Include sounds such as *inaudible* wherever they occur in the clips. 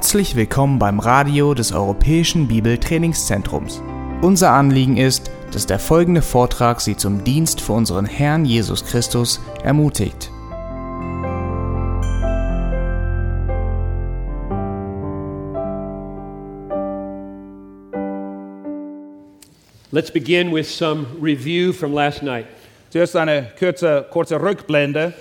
Herzlich willkommen beim Radio des Europäischen Bibeltrainingszentrums. Unser Anliegen ist, dass der folgende Vortrag Sie zum Dienst für unseren Herrn Jesus Christus ermutigt. Let's begin with some review from last night. Zuerst eine kurze, kurze Rückblende.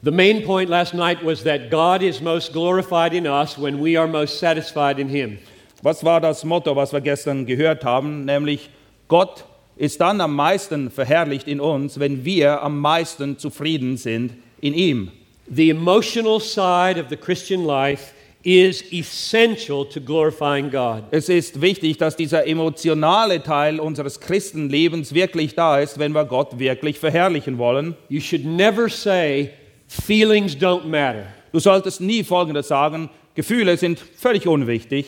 The main point last night was that God is most glorified in us when we are most satisfied in Him. Was war das Motto, was wir gestern gehört haben? Nämlich, Gott ist dann am meisten verherrlicht in uns, wenn wir am meisten zufrieden sind in ihm. The emotional side of the Christian life is essential to glorifying God. Es ist wichtig, dass dieser emotionale Teil unseres Christenlebens wirklich da ist, wenn wir Gott wirklich verherrlichen wollen. You should never say, feelings don't matter. Du solltest nie Folgendes sagen, Gefühle sind völlig unwichtig.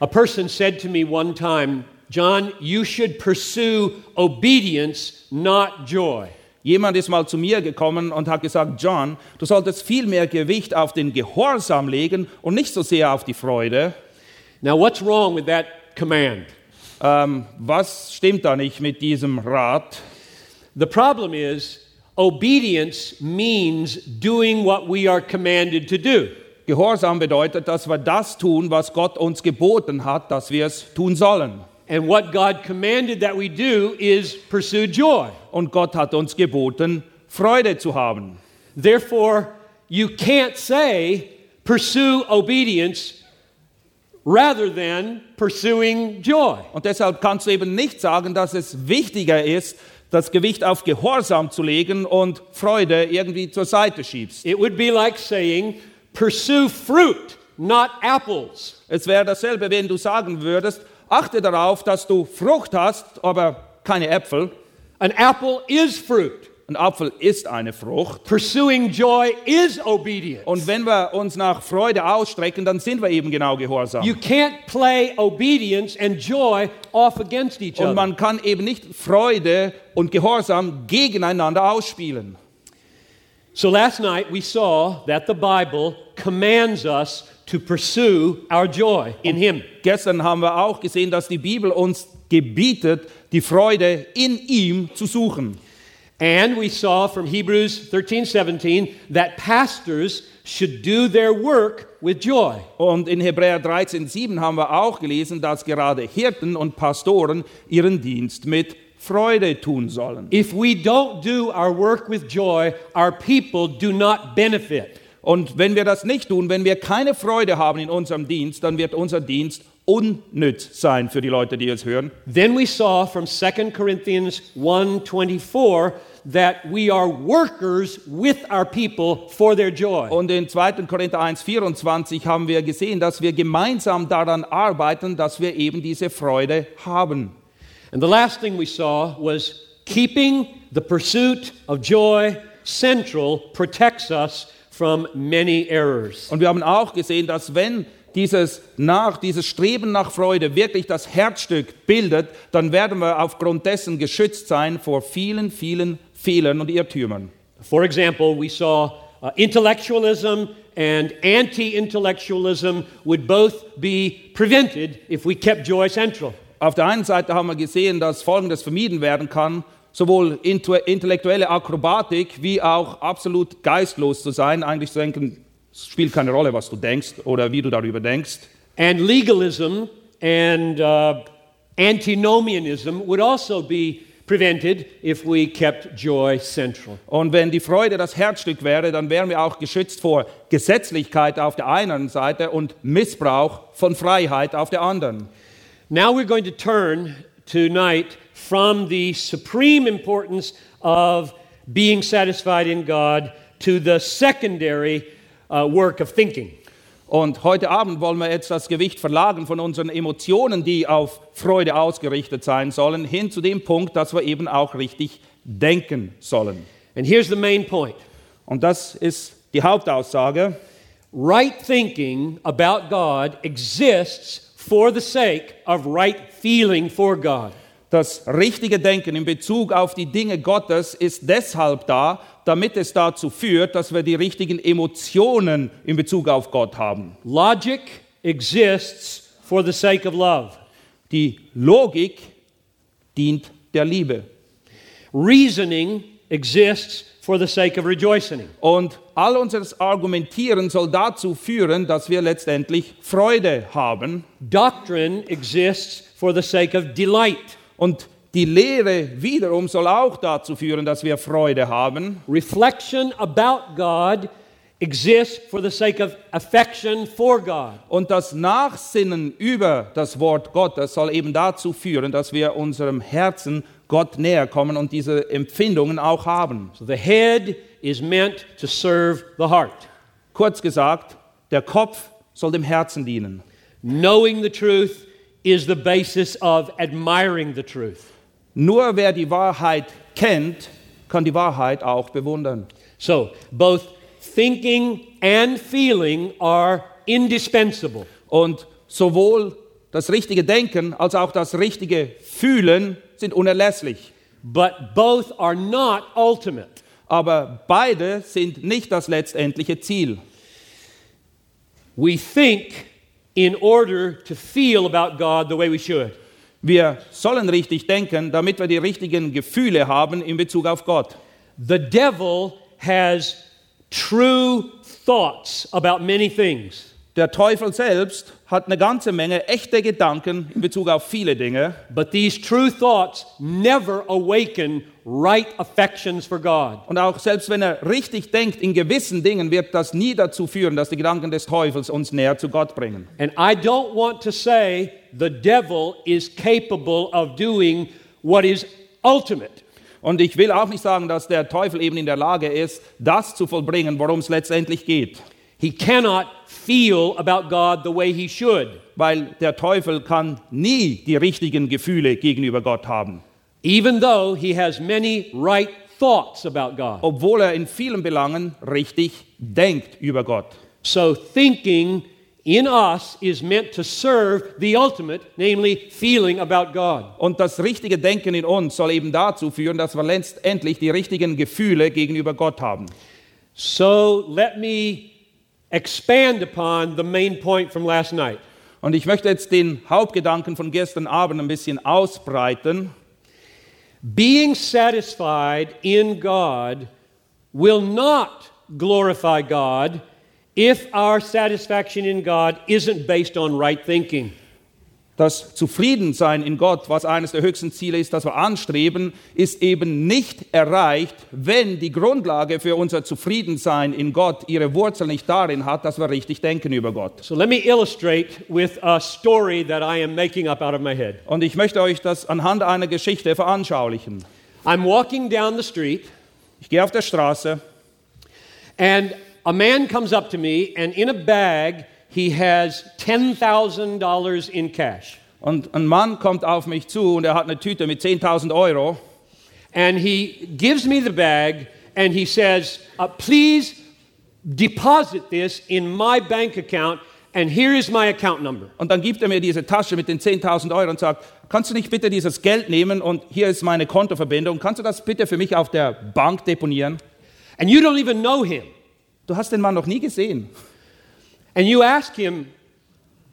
A person said to me one time, John, you should pursue obedience, not joy. Jemand ist mal zu mir gekommen und hat gesagt, John, du solltest viel mehr Gewicht auf den Gehorsam legen und nicht so sehr auf die Freude. Now, what's wrong with that command? Ähm, was stimmt da nicht mit diesem Rat? The problem is, obedience means doing what we are commanded to do. Gehorsam bedeutet, dass wir das tun, was Gott uns geboten hat, dass wir es tun sollen. And what God commanded that we do is pursue joy. Und Gott hat uns geboten, Freude zu haben. Therefore, you can't say pursue obedience rather than pursuing joy. Und deshalb kannst du eben nicht sagen, dass es wichtiger ist, das Gewicht auf Gehorsam zu legen und Freude irgendwie zur Seite schiebst. It would be like saying pursue fruit, not apples. Es wäre dasselbe, wenn du sagen würdest, achte darauf, dass du Frucht hast, aber keine Äpfel. An apple is fruit. Ein Apfel ist eine Frucht. Pursuing joy is obedience. Und wenn wir uns nach Freude ausstrecken, dann sind wir eben genau gehorsam. You can't play obedience and joy off against each Und other. man kann eben nicht Freude und Gehorsam gegeneinander ausspielen. So last night we saw that the Bible commands us to pursue our joy in Him. Gestern haben wir auch gesehen, dass die Bibel uns gebietet, die Freude in ihm zu suchen. And we saw from Hebrews 13 17 that pastors should do their work with joy. Und in Hebräer 13,7 haben wir auch gelesen, dass gerade Hirten und Pastoren ihren Dienst mit Freude tun sollen. If we don't do our work with joy, our people do not benefit. Und wenn wir das nicht tun, wenn wir keine Freude haben in unserem Dienst, dann wird unser Dienst unnütz sein für die Leute, die es hören. Then we saw from 2 Corinthians 1:24 that we are workers with our people for their joy. Und in 2. Korinther 1,24 haben wir gesehen, dass wir gemeinsam daran arbeiten, dass wir eben diese Freude haben. And the last thing we saw was keeping the pursuit of joy central protects us from many errors. Und wir haben auch gesehen, dass wenn dieses, nach, dieses Streben nach Freude wirklich das Herzstück bildet, dann werden wir aufgrund dessen geschützt sein vor vielen, vielen Fehlern und Irrtümern. For example, we saw uh, intellectualism and anti-intellectualism would both be prevented if we kept joy central. Auf der einen Seite haben wir gesehen, dass Folgendes vermieden werden kann, sowohl intellektuelle Akrobatik wie auch absolut geistlos zu sein, eigentlich zu denken, es spielt keine Rolle, was du denkst oder wie du darüber denkst. And legalism and uh, antinomianism would also be prevented if we kept joy central. Und wenn die Freude das Herzstück wäre, dann wären wir auch geschützt vor Gesetzlichkeit auf der einen Seite und Missbrauch von Freiheit auf der anderen. Now we're going to turn tonight from the supreme importance of being satisfied in God to the secondary uh, work of thinking. Und heute Abend wollen wir jetzt das Gewicht verlagern von unseren Emotionen, die auf Freude ausgerichtet sein sollen, hin zu dem Punkt, dass wir eben auch richtig denken sollen. And here's the main point Und das ist die Hauptaussage. right thinking about God exists for the sake of right feeling for God. Das richtige Denken in Bezug auf die Dinge Gottes ist deshalb da, damit es dazu führt, dass wir die richtigen Emotionen in Bezug auf Gott haben. Logic exists for the sake of love. Die Logik dient der Liebe. Reasoning exists for the sake of rejoicing. Und all unser Argumentieren soll dazu führen, dass wir letztendlich Freude haben. Doctrine exists for the sake of delight. Und die Lehre wiederum soll auch dazu führen, dass wir Freude haben. Reflection about God exists for the sake of affection for God. Und das Nachsinnen über das Wort Gottes soll eben dazu führen, dass wir unserem Herzen Gott näher kommen und diese Empfindungen auch haben. So the head is meant to serve the heart. Kurz gesagt, der Kopf soll dem Herzen dienen. Knowing the truth is the basis of admiring the truth. Nur wer die Wahrheit kennt, kann die Wahrheit auch bewundern. So both thinking and feeling are indispensable. Und sowohl das richtige Denken als auch das richtige Fühlen sind unerlässlich. But both are not ultimate. Aber beide sind nicht das letztendliche Ziel. We think in order to feel about God the way we should. Wir sollen richtig denken, damit wir die richtigen Gefühle haben in Bezug auf Gott. The devil has true thoughts about many things. Der Teufel selbst hat eine ganze Menge echte Gedanken in Bezug auf viele Dinge, But these true thoughts never awaken right affections for God. und auch selbst wenn er richtig denkt in gewissen Dingen, wird das nie dazu führen, dass die Gedanken des Teufels uns näher zu Gott bringen. And I don't want to say the devil is capable of doing what is ultimate. Und ich will auch nicht sagen, dass der Teufel eben in der Lage ist, das zu vollbringen, worum es letztendlich geht. He cannot feel about God the way he should. Weil der Teufel kann nie die richtigen Gefühle gegenüber Gott haben, even though he has many right thoughts about God. obwohl er in vielen Belangen richtig denkt über Gott. So, thinking in us is meant to serve the ultimate, namely feeling about God. Und das richtige Denken in uns soll eben dazu führen, dass wir letztendlich die richtigen Gefühle gegenüber Gott haben. So, let me expand upon the main point from last night. Und ich möchte jetzt den Hauptgedanken von gestern Abend ein bisschen ausbreiten. Being satisfied in God will not glorify God if our satisfaction in God isn't based on right thinking. Das Zufriedensein in Gott, was eines der höchsten Ziele ist, das wir anstreben, ist eben nicht erreicht, wenn die Grundlage für unser Zufriedensein in Gott ihre Wurzel nicht darin hat, dass wir richtig denken über Gott. So, let me illustrate with a story that I am making up out of my head. Und ich möchte euch das anhand einer Geschichte veranschaulichen. I'm walking down the street, Ich gehe auf der Straße and a man comes up to me, and in a bag, he has $10,000 in cash. und ein Mann kommt auf mich zu und er hat eine Tüte mit 10.000 Euro And he gives me the bag, and he says, uh, Please deposit this in my bank account, and here is my account number. und dann gibt er mir diese Tasche mit den 10.000 Euro und sagt, kannst du nicht bitte dieses Geld nehmen und hier ist meine Kontoverbindung, kannst du das bitte für mich auf der Bank deponieren? And you don't even know him. Du hast den Mann noch nie gesehen. And you ask him,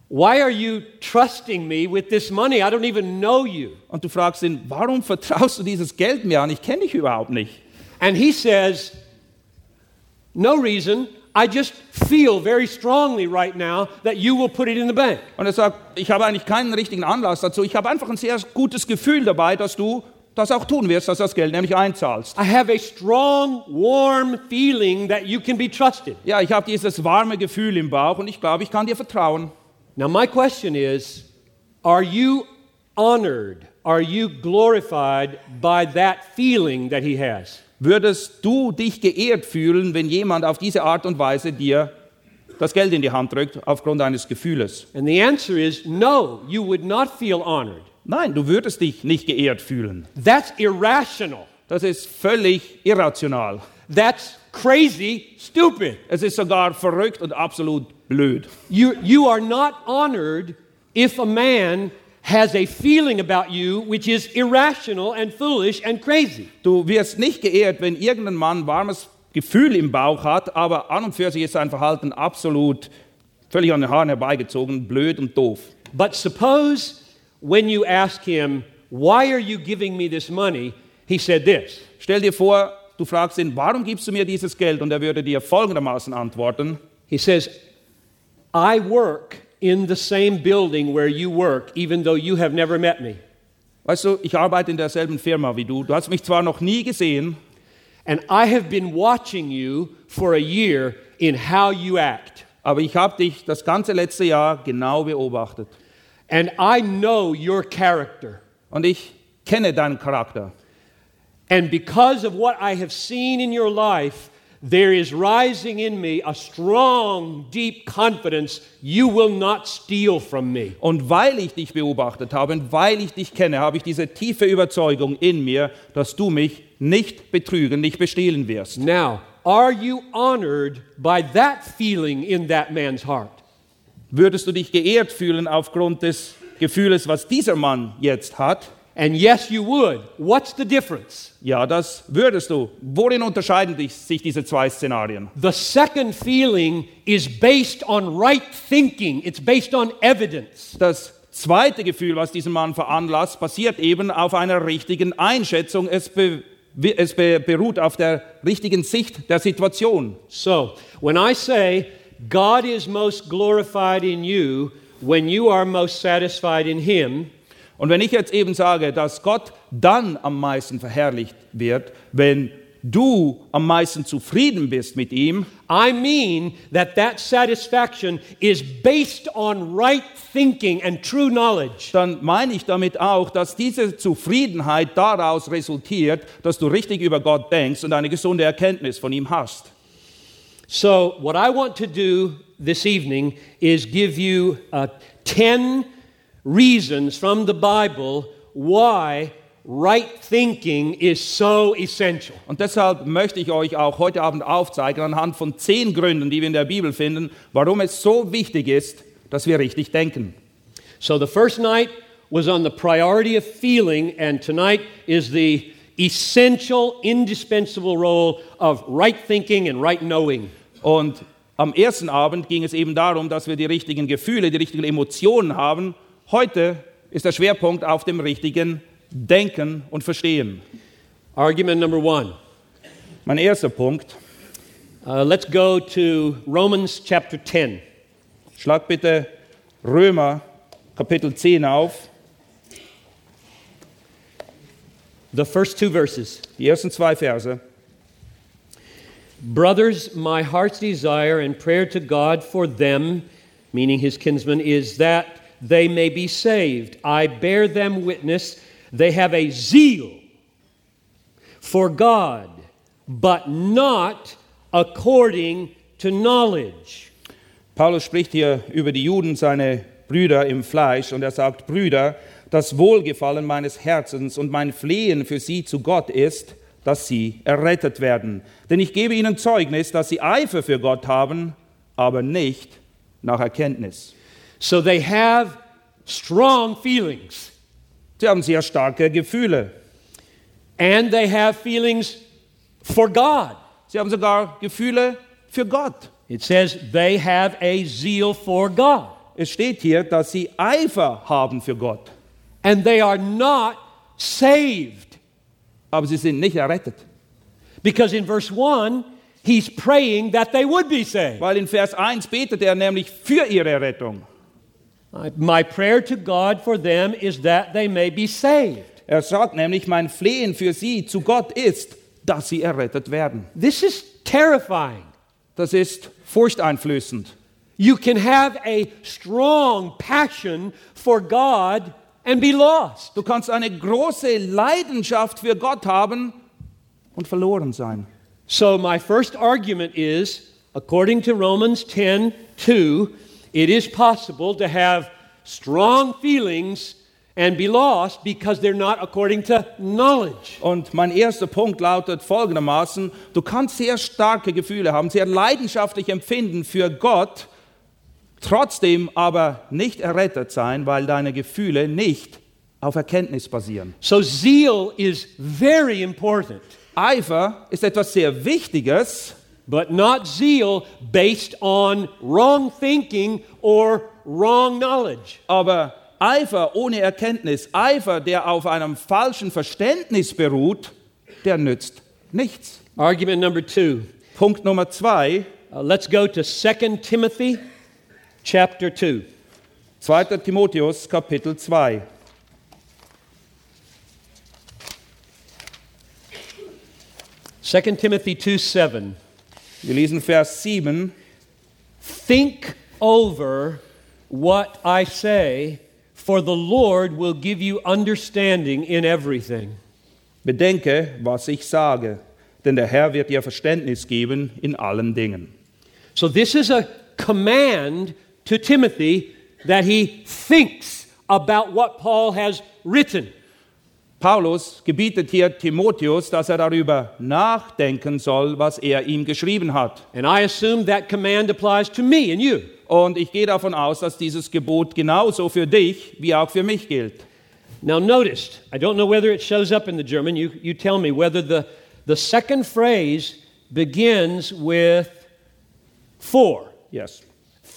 Why are you trusting me with this money? I don't even know you. Und du fragst ihn, warum vertraust du dieses Geld mir an? Ich kenne dich überhaupt nicht. And he says, No reason. I just feel very strongly right now that you will put it in the bank. Und er sagt, ich habe eigentlich keinen richtigen Anlass dazu. Ich habe einfach ein sehr gutes Gefühl dabei, dass du das auch tun wirst, dass du das Geld nämlich einzahlst. I have a strong, warm feeling that you can be trusted. Ja, ich habe dieses warme Gefühl im Bauch und ich glaube, ich kann dir vertrauen. Now, my question is Are you honored? Are you glorified by that feeling that he has? Würdest du dich geehrt fühlen, wenn jemand auf diese Art und Weise dir das Geld in die Hand drückt, aufgrund eines Gefühles? And the answer is no, you would not feel honored. Nein, du würdest dich nicht geehrt fühlen. That's irrational. Das ist völlig irrational. That's crazy, stupid. Es ist sogar verrückt und absolut blöd. You, you are not honored if a man has a feeling about you which is irrational and foolish and crazy. Du wirst nicht geehrt, wenn irgendein Mann warmes Gefühl im Bauch hat, aber an und für sich ist sein Verhalten absolut völlig an den Haaren herbeigezogen, blöd und doof. But suppose when you ask him, Why are you giving me this money? He said this Stell dir vor, du fragst ihn, warum gibst du mir dieses Geld? Und er würde dir folgendermaßen antworten. He says, I work in the same building where you work, even though you have never met me. Weißt du, ich arbeite in derselben Firma wie du. Du hast mich zwar noch nie gesehen, And I have been watching you for a year in how you act. aber ich habe dich das ganze letzte Jahr genau beobachtet. And I know your character. Und ich kenne deinen Charakter. And because of what I have seen in your life, there is rising in me a strong, deep confidence you will not steal from me. Und weil ich dich beobachtet habe und weil ich dich kenne, habe ich diese tiefe Überzeugung in mir, dass du mich nicht betrügen, nicht bestehlen wirst. Now, are you honored by that feeling in that man's heart? Würdest du dich geehrt fühlen aufgrund des Gefühles, was dieser Mann jetzt hat? And yes, you would. What's the difference? Ja, das würdest du. Worin unterscheiden sich diese zwei Szenarien? The second feeling is based on right thinking, it's based on evidence. Das zweite Gefühl, was diesen Mann veranlasst, basiert eben auf einer richtigen Einschätzung. Es, be, es be, beruht auf der richtigen Sicht der Situation. So, when I say God is most glorified in you when you are most satisfied in Him, Und wenn ich jetzt eben sage, dass Gott dann am meisten verherrlicht wird, wenn du am meisten zufrieden bist mit ihm, I mean that that satisfaction is based on right thinking and true knowledge. dann meine ich damit auch, dass diese Zufriedenheit daraus resultiert, dass du richtig über Gott denkst und eine gesunde Erkenntnis von ihm hast. So, what I want to do this evening is give you uh, 10 reasons from the Bible why right thinking is so essential. Und deshalb möchte ich euch auch heute Abend aufzeigen, anhand von zehn Gründen, die wir in der Bibel finden, warum es so wichtig ist, dass wir richtig denken. So, the first night was on the priority of feeling, and tonight is the essential, indispensable role of right thinking and right knowing. Und am ersten Abend ging es eben darum, dass wir die richtigen Gefühle, die richtigen Emotionen haben. Heute ist der Schwerpunkt auf dem richtigen Denken und Verstehen. Argument number one. Mein erster Punkt, Uh, let's go to Romans chapter 10. schlag bitte Römer Kapitel 10 auf, The first two verses. die ersten zwei Verse. Brothers, my heart's desire and prayer to God for them, meaning his kinsmen, is that they may be saved. I bear them witness. They have a zeal for God, but not according to knowledge. Paulus spricht hier über die Juden, seine Brüder im Fleisch, und er sagt, Brüder, das Wohlgefallen meines Herzens und mein Flehen für sie zu Gott ist, dass sie errettet werden. Denn ich gebe ihnen Zeugnis, dass sie Eifer für Gott haben, aber nicht nach Erkenntnis. So they have strong feelings, Sie haben sehr starke Gefühle. and they have feelings for God. Sie haben sogar Gefühle für Gott. It says they have a zeal for God. Es steht hier, dass sie Eifer haben für Gott, and they are not saved. Aber sie sind nicht errettet. Because in verse 1, he's praying that they would be saved. Weil in Vers 1 betet er nämlich für ihre Rettung. My prayer to God for them is that they may be saved. Er sagt nämlich, mein Flehen für sie zu Gott ist, dass sie errettet werden. This is terrifying. Das ist furchteinflößend. You can have a strong passion for God and be lost. Du kannst eine große Leidenschaft für Gott haben und verloren sein. So, my first argument is according to Romans 10 2, it is possible to have strong feelings and be lost because they're not according to knowledge. Und mein erster Punkt lautet folgendermaßen, du kannst sehr starke Gefühle haben, sehr leidenschaftlich empfinden für Gott, trotzdem aber nicht errettet sein, weil deine Gefühle nicht auf Erkenntnis basieren. So, zeal is very important, Eifer ist etwas sehr Wichtiges, but not zeal based on wrong thinking or wrong knowledge. aber Eifer ohne Erkenntnis, Eifer, der auf einem falschen Verständnis beruht, der nützt nichts. Argument number two. Punkt Nummer zwei, Uh, let's go to 2 Timothy chapter 2. 2. Timotheus Kapitel 2. Second Timothy 2 7. Wir lesen Vers 7. Think over what I say, for the Lord will give you understanding in everything. Bedenke, was ich sage, denn der Herr wird dir Verständnis geben in allen Dingen. So, this is a command to Timothy that he thinks about what Paul has written. Paulus gebietet hier Timotheus, dass er darüber nachdenken soll, was er ihm geschrieben hat. And I assume that command applies to me and you. Und ich gehe davon aus, dass dieses Gebot genauso für dich wie auch für mich gilt. Now, notice, I don't know whether it shows up in the German. You, you tell me whether the, the second phrase begins with for. Yes.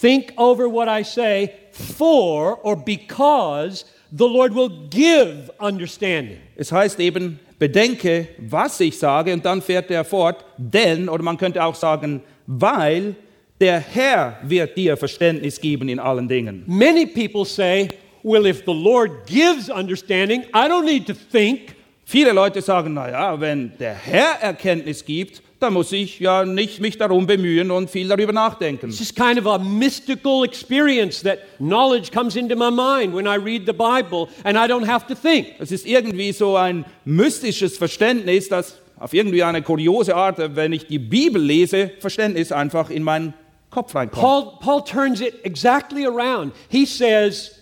Think over what I say, for or because the Lord will give understanding. Es heißt eben, bedenke, was ich sage, und dann fährt er fort, denn, oder man könnte auch sagen, weil der Herr wird dir Verständnis geben in allen Dingen. Many people say, well, if the Lord gives understanding, I don't need to think. Viele Leute sagen, naja, wenn der Herr Erkenntnis gibt, dann muss ich ja nicht mich darum bemühen und viel darüber nachdenken. It's just kind of a mystical experience that knowledge comes into my mind when I read the Bible and I don't have to think. Es ist irgendwie so ein mystisches Verständnis, das auf irgendwie eine kuriose Art, wenn ich die Bibel lese, Verständnis einfach in meinen Kopf reinkommt. Paul, Paul turns it exactly around. He says,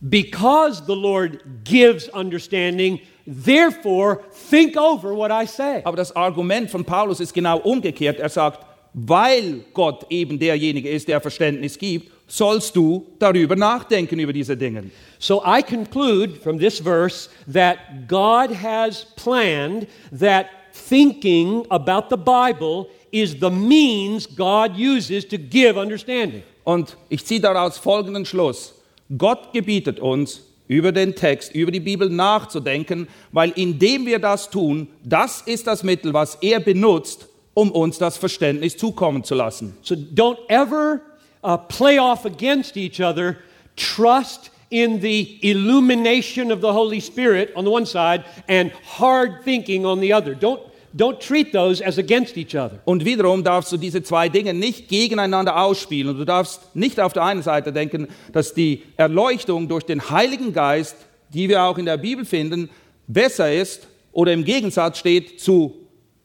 Because the Lord gives understanding, therefore think over what I say. Aber das Argument von Paulus ist genau umgekehrt. Er sagt, weil Gott eben derjenige ist, der Verständnis gibt, sollst du darüber nachdenken, über diese Dinge. So I conclude from this verse that God has planned that thinking about the Bible is the means God uses to give understanding. Und ich ziehe daraus folgenden Schluss. Gott gebietet uns, über den Text, über die Bibel nachzudenken, weil indem wir das tun, das ist das Mittel, was er benutzt, um uns das Verständnis zukommen zu lassen. So don't ever uh, play off against each other. Trust in the illumination of the Holy Spirit on the one side and hard thinking on the other. Don't, don't treat those as against each other. Und wiederum darfst du diese zwei Dinge nicht gegeneinander ausspielen. Und du darfst nicht auf der einen Seite denken, dass die Erleuchtung durch den Heiligen Geist, die wir auch in der Bibel finden, besser ist oder im Gegensatz steht zu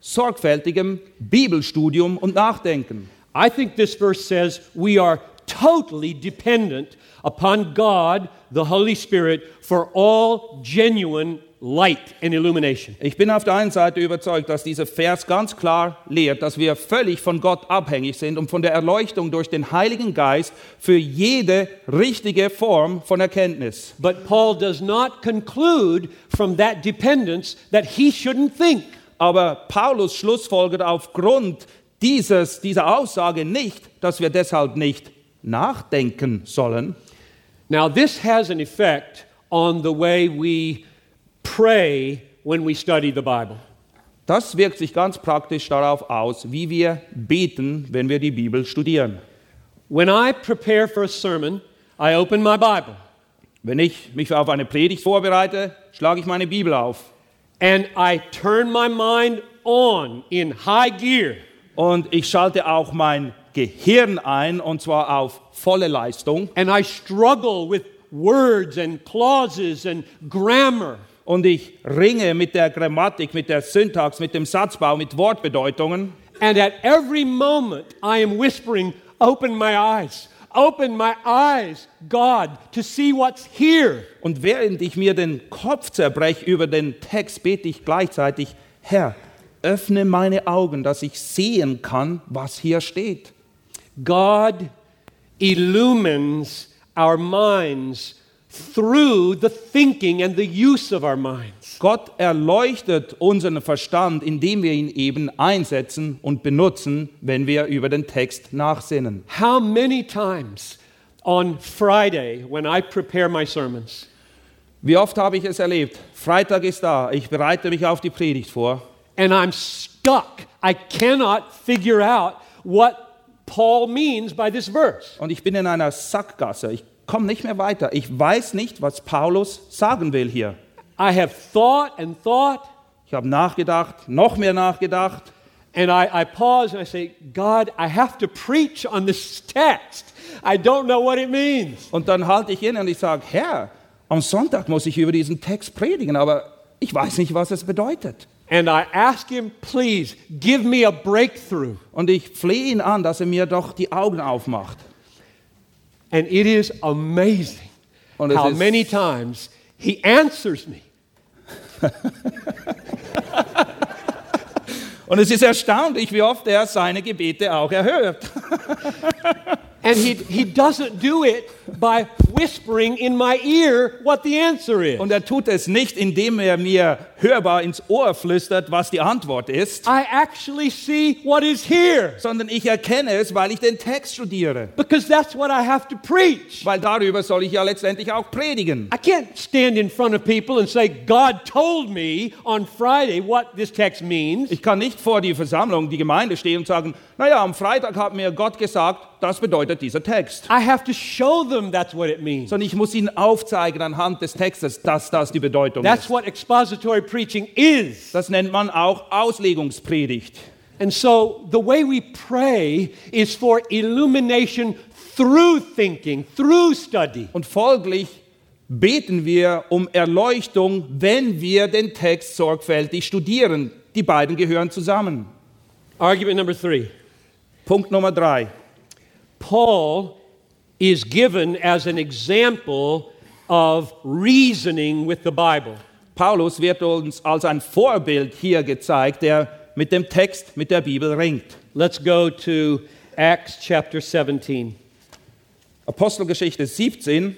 sorgfältigem Bibelstudium und Nachdenken. I think this verse says we are totally dependent upon God, the Holy Spirit, for all genuine light and illumination. Ich bin auf der einen Seite überzeugt, dass dieser Vers ganz klar lehrt, dass wir völlig von Gott abhängig sind und von der Erleuchtung durch den Heiligen Geist für jede richtige Form von Erkenntnis. But Paul does not conclude from that dependence that he shouldn't think. Aber Paulus schlussfolgert aufgrund dieses, dieser Aussage nicht, dass wir deshalb nicht nachdenken sollen. Now, this has an effect on the way we pray when we study the Bible. Das wirkt sich ganz praktisch darauf aus, wie wir beten, wenn wir die Bibel studieren. When I prepare for a sermon, I open my Bible Wenn ich mich auf eine Predigt vorbereite, schlage ich meine Bibel auf and I turn my mind on in high gear. und ich schalte auch mein Gehirn ein und zwar auf volle Leistung and I struggle with words and clauses and grammar. Und ich ringe mit der Grammatik, mit der Syntax, mit dem Satzbau, mit Wortbedeutungen And at every moment, I am whispering, Open my eyes, open my eyes, God, to see what's here. Und während ich mir den Kopf zerbreche über den Text, bete ich gleichzeitig, Herr, öffne meine Augen, dass ich sehen kann, was hier steht. God illumines our minds through the thinking and the use of our minds. Gott erleuchtet unseren Verstand, indem wir ihn eben einsetzen und benutzen, wenn wir über den Text nachsinnen. How many times on Friday, when I prepare my sermons, Wie oft habe ich es erlebt? Freitag ist da, ich bereite mich auf die Predigt vor and I'm stuck. I cannot figure out what Paul means by this verse. und ich bin in einer Sackgasse. Ich komme nicht mehr weiter. Ich weiß nicht, was Paulus sagen will hier. I have thought and thought, Ich habe nachgedacht, noch mehr nachgedacht and I, I pause and I say, God, I have to preach on this text. I don't know what it means. und dann halte ich inne und ich sage, Herr, am Sonntag muss ich über diesen Text predigen, aber ich weiß nicht, was es bedeutet. And I ask him, please give me a breakthrough. Und ich flehe ihn an, dass er mir doch die Augen aufmacht. And it is amazing Und how ist- many times he answers me. *laughs* Und es ist erstaunlich, wie oft er seine Gebete auch erhört. And he, he doesn't do it by whispering in my ear what the answer is. Und er tut es nicht, indem er mir hörbar ins Ohr flüstert, was die Antwort ist, I actually see what is here sondern ich erkenne es, weil ich den Text studiere. because that's what I have to preach. Weil darüber soll ich ja letztendlich auch predigen. I can't stand in front of people and say, God told me on Friday what this text means. Ich kann nicht vor die Versammlung, die Gemeinde stehen und sagen, naja, am Freitag hat mir Gott gesagt, das bedeutet dieser Text. I have to show them that's what it means. Sondern ich muss ihnen aufzeigen anhand des Textes, dass das die Bedeutung That's ist. what expository preaching is. Das nennt man auch Auslegungspredigt. And so the way we pray is for illumination through thinking, through study. Und folglich beten wir um Erleuchtung, wenn wir den Text sorgfältig studieren. Die beiden gehören zusammen. Argument number three Punkt Nummer drei. Paul is given as an example of reasoning with the Bible. Paulus wird uns als ein Vorbild hier gezeigt, der mit dem Text, mit der Bibel ringt. Let's go to Acts chapter 17 Apostelgeschichte 17,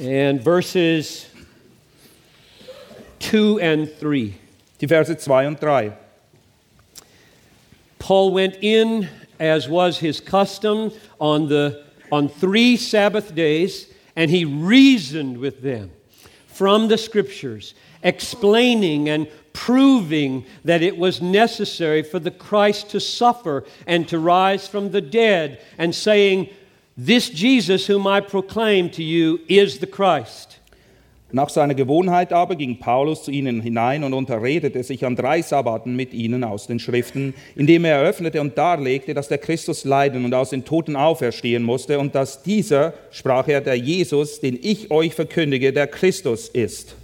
and verses 2 and 3. die Verse 2 und 3. Paul went in, as was his custom, on, the, on three Sabbath days, and he reasoned with them from the scriptures, explaining and proving that it was necessary for the Christ to suffer and to rise from the dead, and saying, This Jesus whom I proclaim to you is the Christ. Nach seiner Gewohnheit aber ging Paulus zu ihnen hinein und unterredete sich an drei Sabbaten mit ihnen aus den Schriften, indem er eröffnete und darlegte, dass der Christus leiden und aus den Toten auferstehen musste und dass dieser, sprach er, der Jesus, den ich euch verkündige, der Christus ist.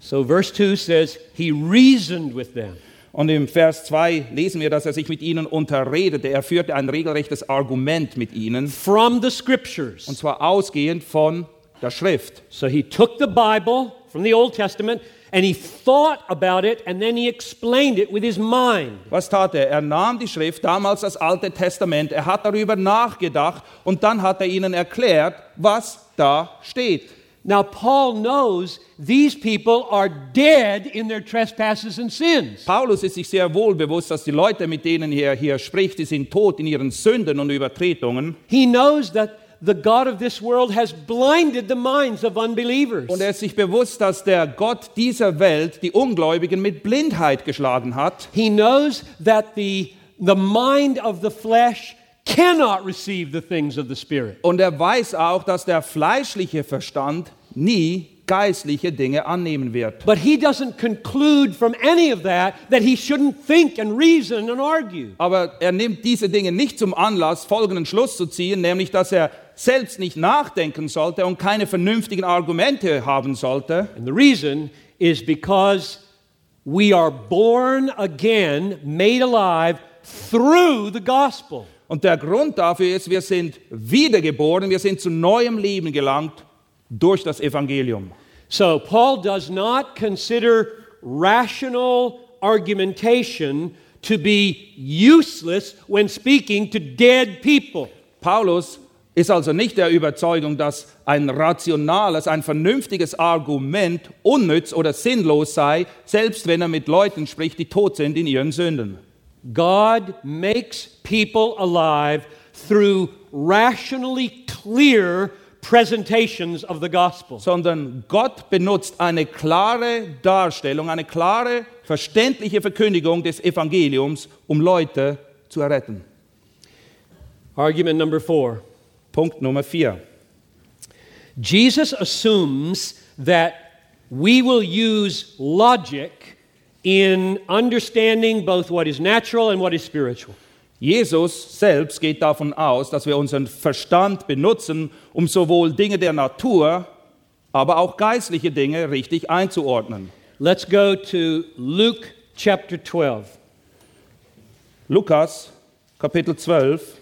So, verse 2 says, He reasoned with them. Und im Vers 2 lesen wir, dass er sich mit ihnen unterredete. Er führte ein regelrechtes Argument mit ihnen, from the scriptures. und zwar ausgehend von der Schrift. So he took the Bible from the Old Testament and he thought about it and then he explained it with his mind. Was tat er? Er nahm die Schrift, damals das Alte Testament, er hat darüber nachgedacht und dann hat er ihnen erklärt, was da steht. Now, Paul knows these people are dead in their trespasses and sins. Paulus ist sich sehr wohl bewusst, dass die Leute, mit denen er hier spricht, die sind tot in ihren Sünden und Übertretungen. He knows that the God of this world has blinded the minds of unbelievers. Und er ist sich bewusst, dass der Gott dieser Welt die Ungläubigen mit Blindheit geschlagen hat. He knows that the, the mind of the flesh cannot receive the things of the Spirit. Und er weiß auch, dass der fleischliche Verstand nie geistliche Dinge annehmen wird. But he doesn't conclude from any of that that he shouldn't think and reason and argue. Aber er nimmt diese Dinge nicht zum Anlass, folgenden Schluss zu ziehen, nämlich dass er selbst nicht nachdenken sollte und keine vernünftigen Argumente haben sollte. And the reason is because we are born again, made alive through the gospel. Und der Grund dafür ist, wir sind wiedergeboren, wir sind zu neuem Leben gelangt durch das Evangelium. So Paul does not consider rational argumentation to be useless when speaking to dead people. Paulus ist also nicht der Überzeugung, dass ein rationales, ein vernünftiges Argument unnütz oder sinnlos sei, selbst wenn er mit Leuten spricht, die tot sind in ihren Sünden. God makes people alive through rationally clear presentations of the gospel. sondern Gott benutzt eine klare Darstellung, eine klare, verständliche Verkündigung des Evangeliums, um Leute zu erretten. Argument number four Punkt Nummer vier. Jesus assumes that we will use logic in understanding both what is natural and what is spiritual. Jesus selbst geht davon aus, dass wir unseren Verstand benutzen, um sowohl Dinge der Natur, aber auch geistliche Dinge richtig einzuordnen. Let's go to Luke chapter 12, Lukas Kapitel 12,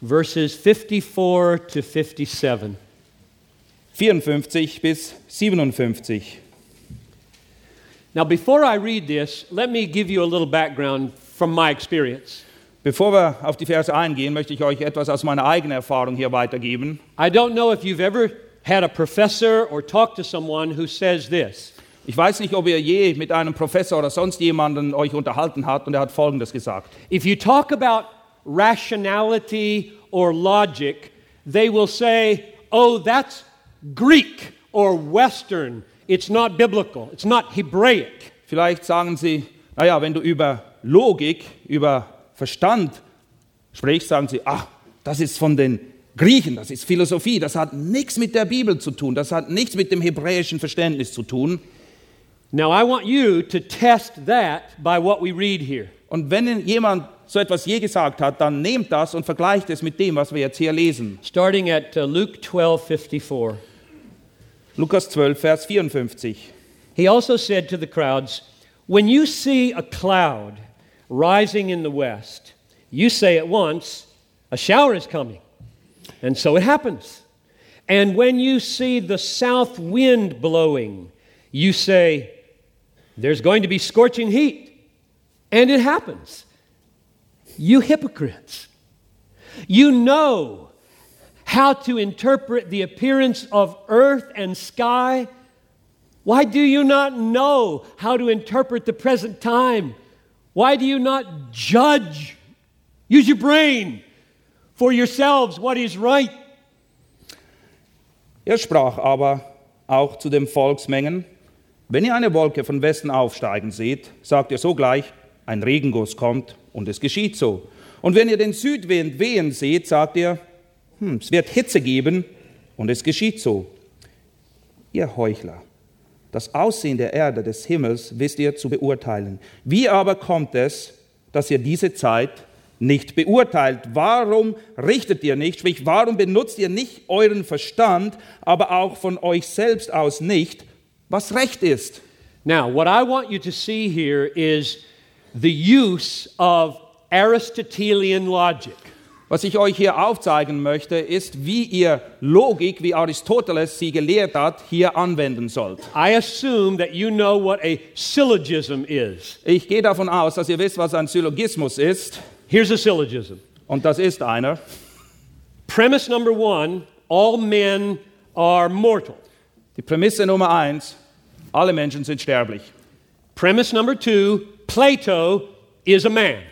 verses 54 to 57. 54 bis 57. Now, before I read this, let me give you a little background from my experience. Bevor wir auf die Verse eingehen, möchte ich euch etwas aus meiner eigenen Erfahrung hier weitergeben. I don't know if you've ever had a professor or talked to someone who says this Ich weiß nicht, ob ihr je mit einem Professor oder sonst jemanden euch unterhalten habt und er hat Folgendes gesagt. If you talk about rationality or logic, they will say, oh, that's Greek or Western. It's not biblical, it's not Hebraic. Vielleicht sagen sie, ah naja, wenn du über Logik, über Verstand sprichst, sagen sie, ach, das ist von den Griechen, das ist Philosophie, das hat nichts mit der Bibel zu tun, das hat nichts mit dem hebräischen Verständnis zu tun. Now, I want you to test that by what we read here. Und wenn jemand so etwas je gesagt hat, dann nehmt das und vergleicht es mit dem, was wir jetzt hier lesen. Starting at uh, Luke 12 54. Lukas 12, Vers 54. He also said to the crowds, When you see a cloud rising in the west, you say at once, A shower is coming. And so it happens. And when you see the south wind blowing, you say, There's going to be scorching heat. And it happens. You hypocrites. You know how to interpret the appearance of earth and sky. Why do you not know how to interpret the present time? Why do you not judge? Use your brain for yourselves what is right. Er sprach aber auch zu den Volksmengen, wenn ihr eine Wolke von Westen aufsteigen seht, sagt ihr sogleich, ein Regenguss kommt und es geschieht so. Und wenn ihr den Südwind wehen seht, sagt ihr, hm, es wird Hitze geben und es geschieht so. Ihr Heuchler, das Aussehen der Erde, des Himmels wisst ihr zu beurteilen. Wie aber kommt es, dass ihr diese Zeit nicht beurteilt? Warum richtet ihr nicht? Sprich, warum benutzt ihr nicht euren Verstand, aber auch von euch selbst aus nicht, was recht ist? Now, what I want you to see here is the use of Aristotelian logic. Was ich euch hier aufzeigen möchte, ist, wie ihr Logik, wie Aristoteles sie gelehrt hat, hier anwenden sollt. I assume that you know what a syllogism is. Ich gehe davon aus, dass ihr wisst, was ein Syllogismus ist. Here's a syllogism. Und das ist einer. Premise number one all men are mortal. Die Prämisse Nummer eins, alle Menschen sind sterblich. Premise number two Plato is a man.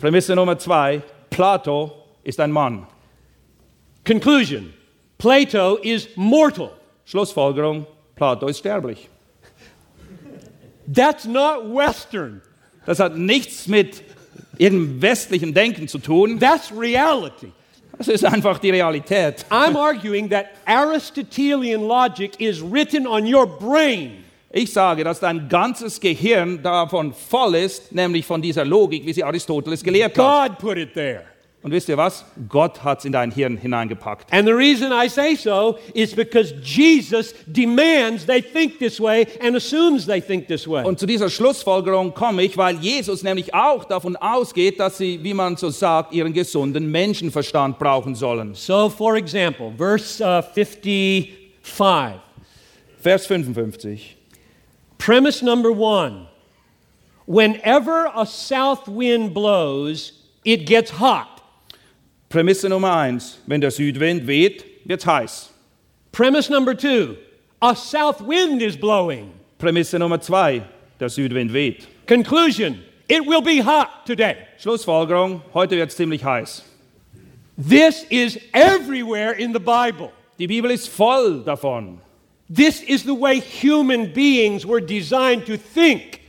Prämisse Nummer zwei, Plato ist ein Mann. Conclusion Plato is mortal. Schlussfolgerung, Plato ist sterblich. That's not Western, Das hat nichts mit irgendeinem westlichen Denken zu tun. that's reality. Das ist einfach die Realität. I'm arguing that Aristotelian logic is written on your brain. Ich sage, dass dein ganzes Gehirn davon voll ist, nämlich von dieser Logik, wie sie Aristoteles gelehrt hat. God put it there. Und wisst ihr was? Gott hat es in dein Hirn hineingepackt. And the reason I say so is because Jesus demands they think this way and assumes they think this way. Und zu dieser Schlussfolgerung komme ich, weil Jesus nämlich auch davon ausgeht, dass sie, wie man so sagt, ihren gesunden Menschenverstand brauchen sollen. So, for example, verse uh, 55. Vers 55. Premise number one whenever a south wind blows, it gets hot. Prämisse Nummer eins: Wenn der Südwind weht, wird's heiß. Premise number two a south wind is blowing. Prämisse Nummer zwei: Der Südwind weht. Conclusion it will be hot today. Schlussfolgerung: Heute wird's ziemlich heiß. This is everywhere in the Bible. Die Bibel ist voll davon. This is the way human beings were designed to think.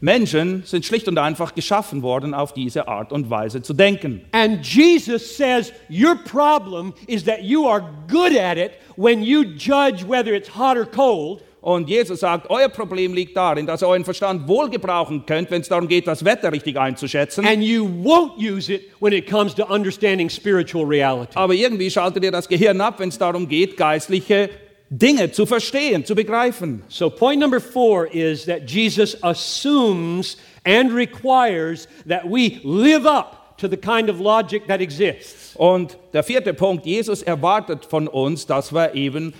Menschen sind schlicht und einfach geschaffen worden, auf diese Art und Weise zu denken. And Jesus says your problem is that you are good at it when you judge whether it's hot or cold. Und Jesus sagt, euer Problem liegt darin, dass ihr euren Verstand wohl gebrauchen könnt, wenn es darum geht, das Wetter richtig einzuschätzen. And you won't use it when it comes to understanding spiritual reality. Aber irgendwie schaltet ihr das Gehirn ab, wenn es darum geht, geistliche Dinge zu verstehen, zu begreifen. So, point number four is that Jesus assumes and requires that we live up to the kind of logic that exists. Und der vierte Punkt, Jesus erwartet von uns, dass wir eben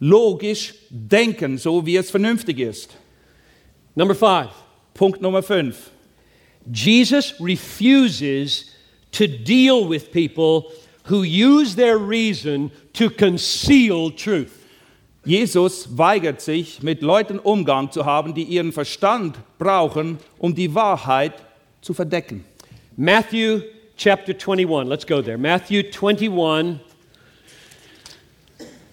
logisch denken, so wie es vernünftig ist. Number five, Punkt Nummer fünf. Jesus refuses to deal with people who use their reason to conceal truth. Jesus weigert sich, mit Leuten Umgang zu haben, die ihren Verstand brauchen, um die Wahrheit zu verdecken. Matthew chapter 21. Let's go there. Matthew 21.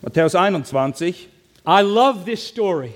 Matthäus 21. I love this story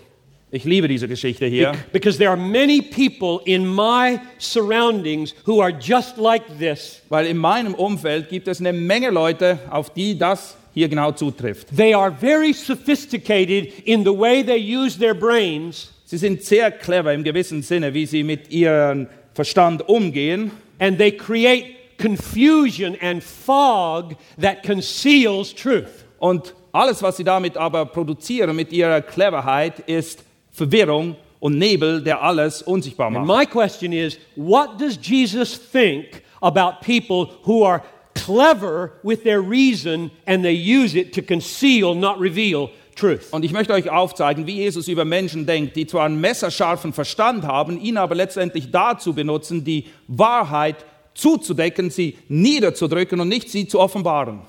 Ich liebe diese Geschichte hier, because there are many people in my surroundings who are just like this. weil in meinem Umfeld gibt es eine Menge Leute, auf die das hier genau zutrifft. They are very sophisticated in the way they use their brains, Sie sind sehr clever im gewissen Sinne, wie sie mit ihrem Verstand umgehen. and they create confusion and fog that conceals truth. Und alles, was sie damit aber produzieren, mit ihrer Cleverheit, ist Verwirrung und Nebel, der alles unsichtbar And macht. my question is what does Jesus think about people who are clever with their reason and they use it to conceal, not reveal truth? Und ich möchte euch aufzeigen, wie Jesus über Menschen denkt, die zwar einen messerscharfen Verstand haben, ihn aber letztendlich dazu benutzen, die Wahrheit zuzudecken, sie niederzudrücken und nicht sie zu offenbaren.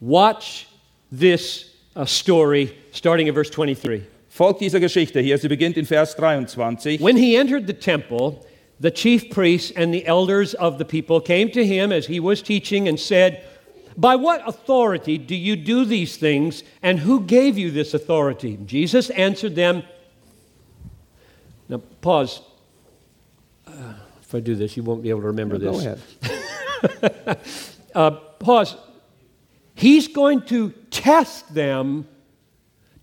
Watch this uh, story starting in verse 23. Folgt dieser Geschichte hier, sie beginnt in Vers 23. When he entered the temple, the chief priests and the elders of the people came to him as he was teaching and said, By what authority do you do these things, and who gave you this authority? Jesus answered them. Now, pause. Uh, if I do this, you won't be able to remember Go this. Go ahead. *laughs* Uh, pause. He's going to test them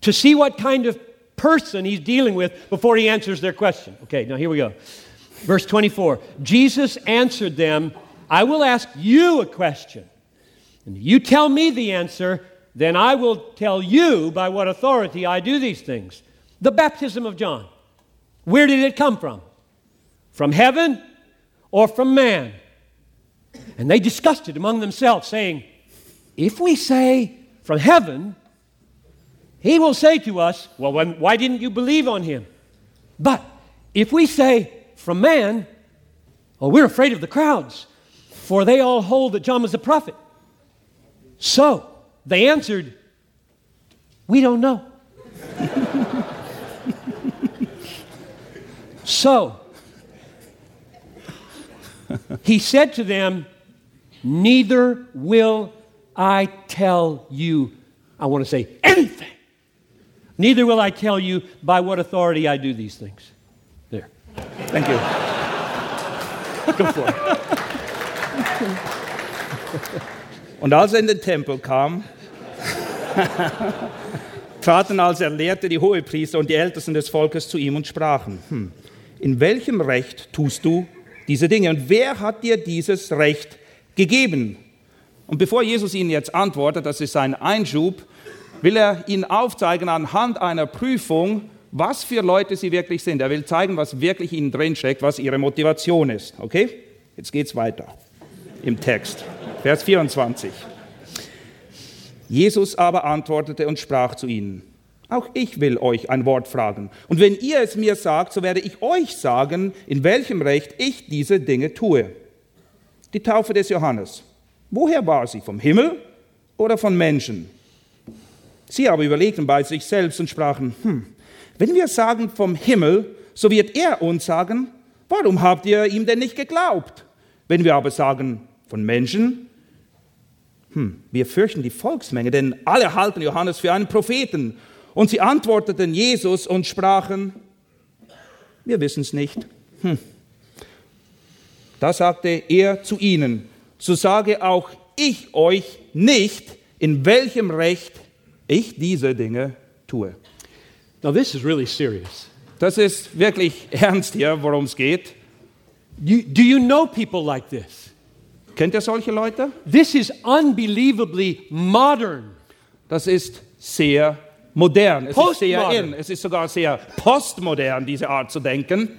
to see what kind of person he's dealing with before he answers their question. Okay, now here we go. Verse 24 Jesus answered them, I will ask you a question. And you tell me the answer, then I will tell you by what authority I do these things. The baptism of John. Where did it come from? From heaven or from man? And they discussed it among themselves, saying, If we say from heaven, he will say to us, Well, when, why didn't you believe on him? But if we say from man, well, we're afraid of the crowds, for they all hold that John was a prophet. So they answered, We don't know. *laughs* so he said to them, Neither will I tell you, I want to say anything. Neither will I tell you by what authority I do these things. Thank you. Go for it. Und als er in den Tempel kam, *laughs* traten als er lehrte die Hohepriester und die Ältesten des Volkes zu ihm und sprachen, hm, in welchem Recht tust du diese Dinge und wer hat dir dieses Recht gegeben? Und bevor Jesus ihnen jetzt antwortet, das ist sein Einschub, will er ihnen aufzeigen anhand einer Prüfung, was für Leute sie wirklich sind. Er will zeigen, was wirklich ihnen drinsteckt, was ihre Motivation ist. Okay? Jetzt geht's weiter im Text. Vers 24. Jesus aber antwortete und sprach zu ihnen, auch ich will euch ein Wort fragen. Und wenn ihr es mir sagt, so werde ich euch sagen, in welchem Recht ich diese Dinge tue. Die Taufe des Johannes. Woher war sie? Vom Himmel oder von Menschen? Sie aber überlegten bei sich selbst und sprachen, hm, wenn wir sagen vom Himmel, so wird er uns sagen, warum habt ihr ihm denn nicht geglaubt? Wenn wir aber sagen von Menschen, hm, wir fürchten die Volksmenge, denn alle halten Johannes für einen Propheten. Und sie antworteten Jesus und sprachen, wir wissen es nicht. Hm. Da sagte er zu ihnen, so sage auch ich euch nicht, in welchem Recht ich diese Dinge tue. Now, this is really serious. Das ist wirklich ernst hier, worum es geht. You, do you know people like this? Kennt ihr solche Leute? This is unbelievably modern. Das ist sehr modern. Es ist sehr in. Es ist sogar sehr postmodern, diese Art zu denken,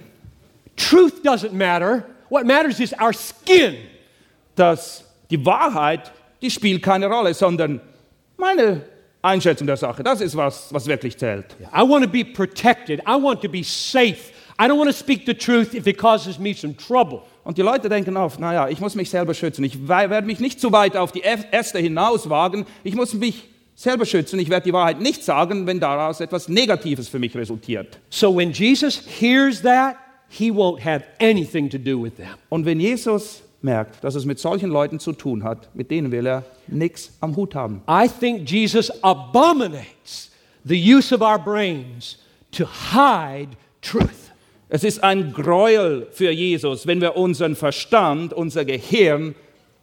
Truth doesn't matter. What matters is our skin. dass die Wahrheit, die spielt keine Rolle, sondern meine Einschätzung der Sache, das ist was, was wirklich zählt. I want to be protected. I want to be safe. I don't want to speak the truth if it causes me some trouble. Und die Leute denken oft, naja, ich muss mich selber schützen. Ich we- werde mich nicht zu weit auf die Äste hinauswagen. Ich muss mich selber schützen. Ich werde die Wahrheit nicht sagen, wenn daraus etwas Negatives für mich resultiert. So when Jesus hears that, he won't have anything to do with them. Und wenn Jesus merkt, dass es mit solchen Leuten zu tun hat, mit denen will er nichts am Hut haben. I think Jesus abominates the use of our brains to hide truth. Es ist ein Gräuel für Jesus, wenn wir unseren Verstand, unser Gehirn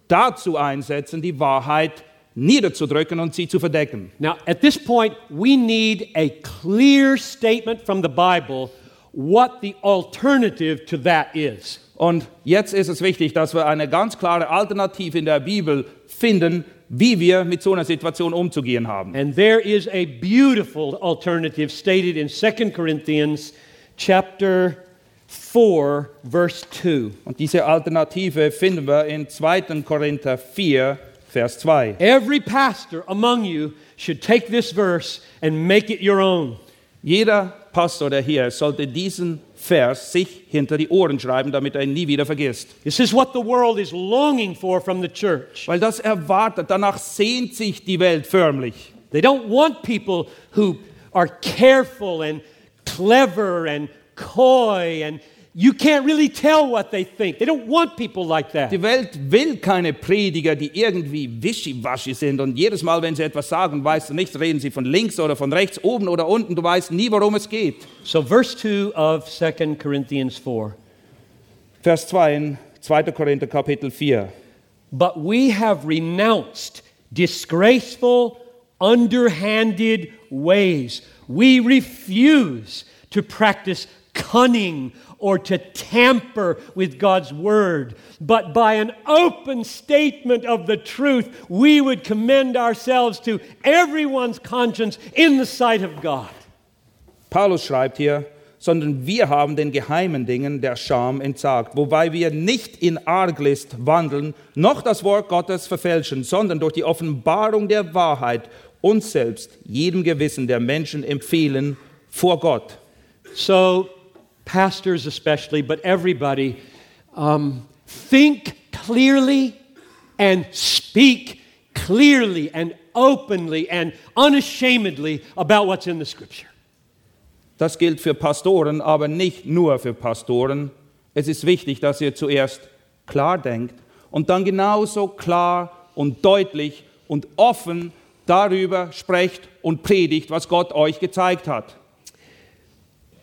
dazu einsetzen, die Wahrheit niederzudrücken und sie zu verdecken. Now, at this point, we need a clear statement from the Bible what the alternative to that is. Und jetzt ist es wichtig, dass wir eine ganz klare Alternative in der Bibel finden, wie wir mit so einer Situation umzugehen haben. And there is a beautiful alternative stated in 2 Corinthians chapter 4 verse 2. Und diese Alternative finden wir in 2. Korinther 4, Vers 2. Every pastor among you should take this verse and make it your own. Jeder Pastor, der hier sollte diesen Vers sich hinter die Ohren schreiben, damit er ihn nie wieder vergisst. This is what the world is longing for from the church. Weil das erwartet, danach sehnt sich die Welt förmlich. They don't want people who are careful and clever and coy and you can't really tell what they think. They don't want people like that. Die Welt will keine Prediger, die irgendwie wischiwaschi sind und jedes Mal, wenn sie etwas sagen, weißt du nicht, reden sie von links oder von rechts, oben oder unten, du weißt nie, worum es geht. So, verse 2 of 2 Corinthians 4. Vers 2 in 2. Korinther Kapitel 4. But we have renounced disgraceful, underhanded ways. We refuse to practice cunning or to tamper with God's word. But by an open statement of the truth, we would commend ourselves to everyone's conscience in the sight of God. Paulus schreibt hier, sondern wir haben den geheimen Dingen der Scham entsagt, wobei wir nicht in Arglist wandeln, noch das Wort Gottes verfälschen, sondern durch die Offenbarung der Wahrheit uns selbst, jedem Gewissen der Menschen empfehlen vor Gott. So, pastors especially, but everybody, um, think clearly and speak clearly and openly and unashamedly about what's in the scripture. Das gilt für Pastoren, aber nicht nur für Pastoren. Es ist wichtig, dass ihr zuerst klar denkt und dann genauso klar und deutlich und offen darüber sprecht und predigt, was Gott euch gezeigt hat.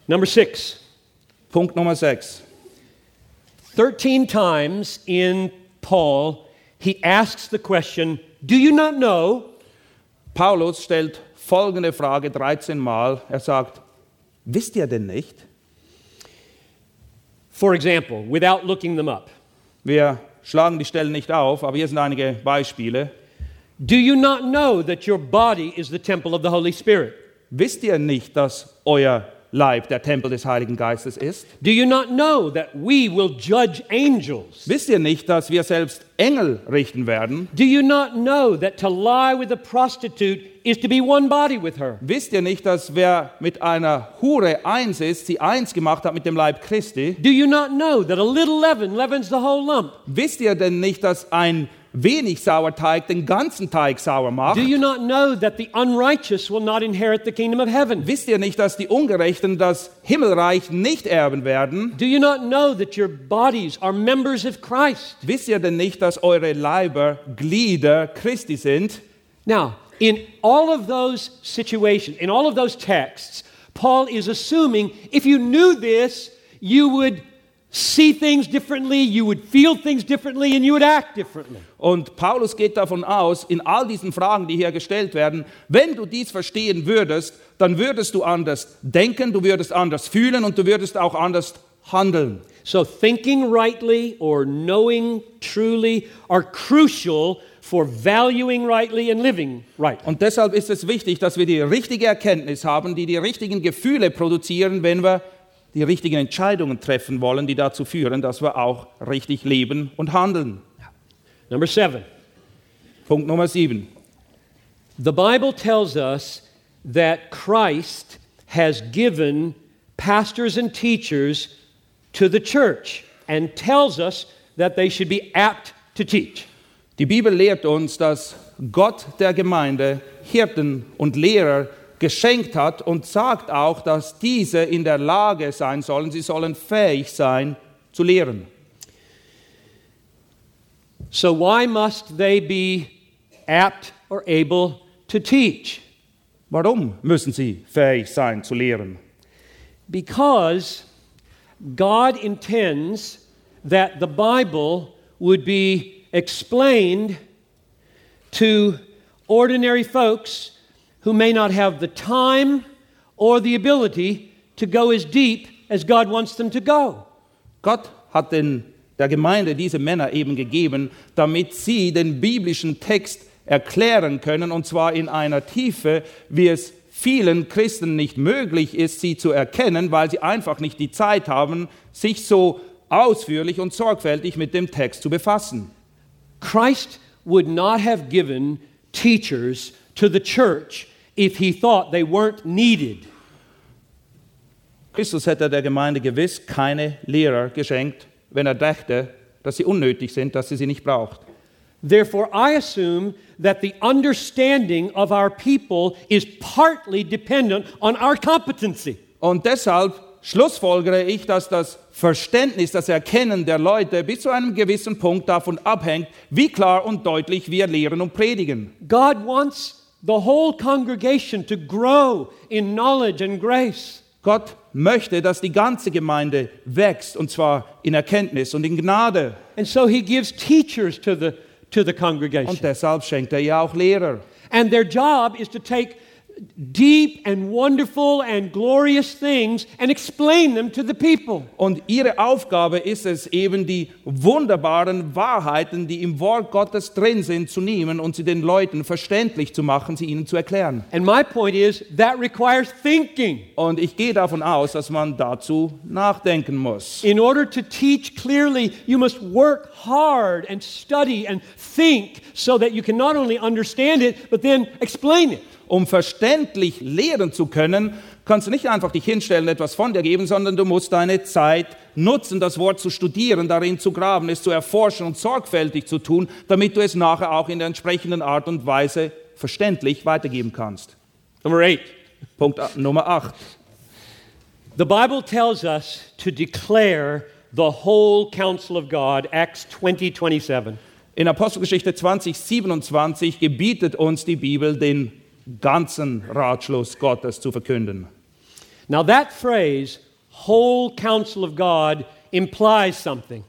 Number six, Punkt Nummer 6. 13 times in Paul, he asks the question, Do you not know? Paulus stellt folgende Frage 13 Mal. Er sagt, wisst ihr denn nicht? For example, without looking them up, Wir schlagen die Stellen nicht auf, aber hier sind einige Beispiele. do you not know that your body is the temple of the Holy Spirit? Wisst ihr nicht, dass euer Leib der Tempel des Heiligen Geistes ist? Do you not know that we will judge angels? Wisst ihr nicht, dass wir selbst Engel richten werden? Do you not know that to lie with a prostitute is to be one body with her? Wisst ihr nicht, dass wer mit einer Hure eins ist, sie eins gemacht hat mit dem Leib Christi? Do you not know that a little leaven leavens the whole lump? Wisst ihr denn nicht, dass ein wenig Sauerteig den ganzen Teig sauer macht. Do you not know that the unrighteous will not inherit the kingdom of heaven? Wisst ihr nicht, dass die Ungerechten das Himmelreich nicht erben werden? Do you not know that your bodies are members of Christ? Wisst ihr denn nicht, dass eure Leiber Glieder Christi sind? Now, in all of those situations, in all of those texts, Paul is assuming if you knew this, you would see things differently, you would feel things differently, and you would act differently. Und Paulus geht davon aus, in all diesen Fragen, die hier gestellt werden, wenn du dies verstehen würdest, dann würdest du anders denken, du würdest anders fühlen und du würdest auch anders handeln. So, thinking rightly or knowing truly are crucial for valuing rightly and living rightly. Und deshalb ist es wichtig, dass wir die richtige Erkenntnis haben, die die richtigen Gefühle produzieren, wenn wir die richtigen Entscheidungen treffen wollen, die dazu führen, dass wir auch richtig leben und handeln. Number seven. Punkt Nummer sieben. The Bible tells us that Christ has given pastors and teachers to the church and tells us that they should be apt to teach. Die Bibel lehrt uns, dass Gott der Gemeinde Hirten und Lehrer geschenkt hat und sagt auch, dass diese in der Lage sein sollen, sie sollen fähig sein zu lehren. So, why must they be apt or able to teach? Warum müssen sie fähig sein zu lehren? Because God intends that the Bible would be explained to ordinary folks who may not have the time or the ability to go as deep as God wants them to go. Gott hat den, der Gemeinde diese Männer eben gegeben, damit sie den biblischen Text erklären können, und zwar in einer Tiefe, wie es vielen Christen nicht möglich ist, sie zu erkennen, weil sie einfach nicht die Zeit haben, sich so ausführlich und sorgfältig mit dem Text zu befassen. Christ would not have given teachers to the church if he thought they weren't needed. Christus hätte der Gemeinde gewiss keine Lehrer geschenkt, wenn er dachte, dass sie unnötig sind, dass sie sie nicht braucht. Therefore, I assume that the understanding of our people is partly dependent on our competency. Und deshalb schlussfolgere ich, dass das Verständnis, das Erkennen der Leute bis zu einem gewissen Punkt davon abhängt, wie klar und deutlich wir lehren und predigen. God wants the whole congregation to grow in knowledge and grace. Gott möchte, dass die ganze Gemeinde wächst, und zwar in Erkenntnis und in Gnade. And so he gives teachers to the, to the congregation. Und deshalb schenkt er ihr auch Lehrer. And their job is to take deep and wonderful and glorious things and explain them to the people. Und ihre Aufgabe ist es eben, die wunderbaren Wahrheiten, die im Wort Gottes drin sind, zu nehmen und sie den Leuten verständlich zu machen, sie ihnen zu erklären. And my point is that requires thinking. Und ich gehe davon aus, dass man dazu nachdenken muss. In order to teach clearly, you must work hard and study and think so that you can not only understand it, but then explain it. Um verständlich lehren zu können, kannst du nicht einfach dich hinstellen, etwas von dir geben, sondern du musst deine Zeit nutzen, das Wort zu studieren, darin zu graben, es zu erforschen und sorgfältig zu tun, damit du es nachher auch in der entsprechenden Art und Weise verständlich weitergeben kannst. Number eight. Punkt Nummer 8. The Bible tells us to declare the whole counsel of God, Acts 20 27. In Apostelgeschichte 20, 27 gebietet uns die Bibel, den ganzen Ratschluss Gottes zu verkünden. Now, that phrase, whole counsel of God, implies something.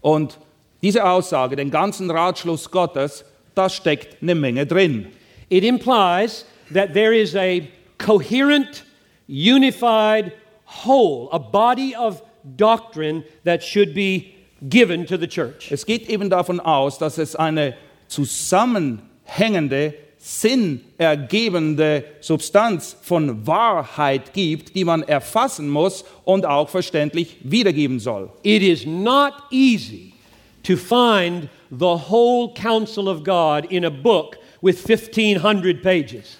Und diese Aussage, den ganzen Ratschluss Gottes, da steckt eine Menge drin. It implies that there is a coherent, unified whole, a body of doctrine that should be given to the church. Es geht eben davon aus, dass es eine zusammenhängende, sinnergebende Substanz von Wahrheit gibt, die man erfassen muss und auch verständlich wiedergeben soll. It is not easy to find the whole counsel of God in a book with 1500 pages.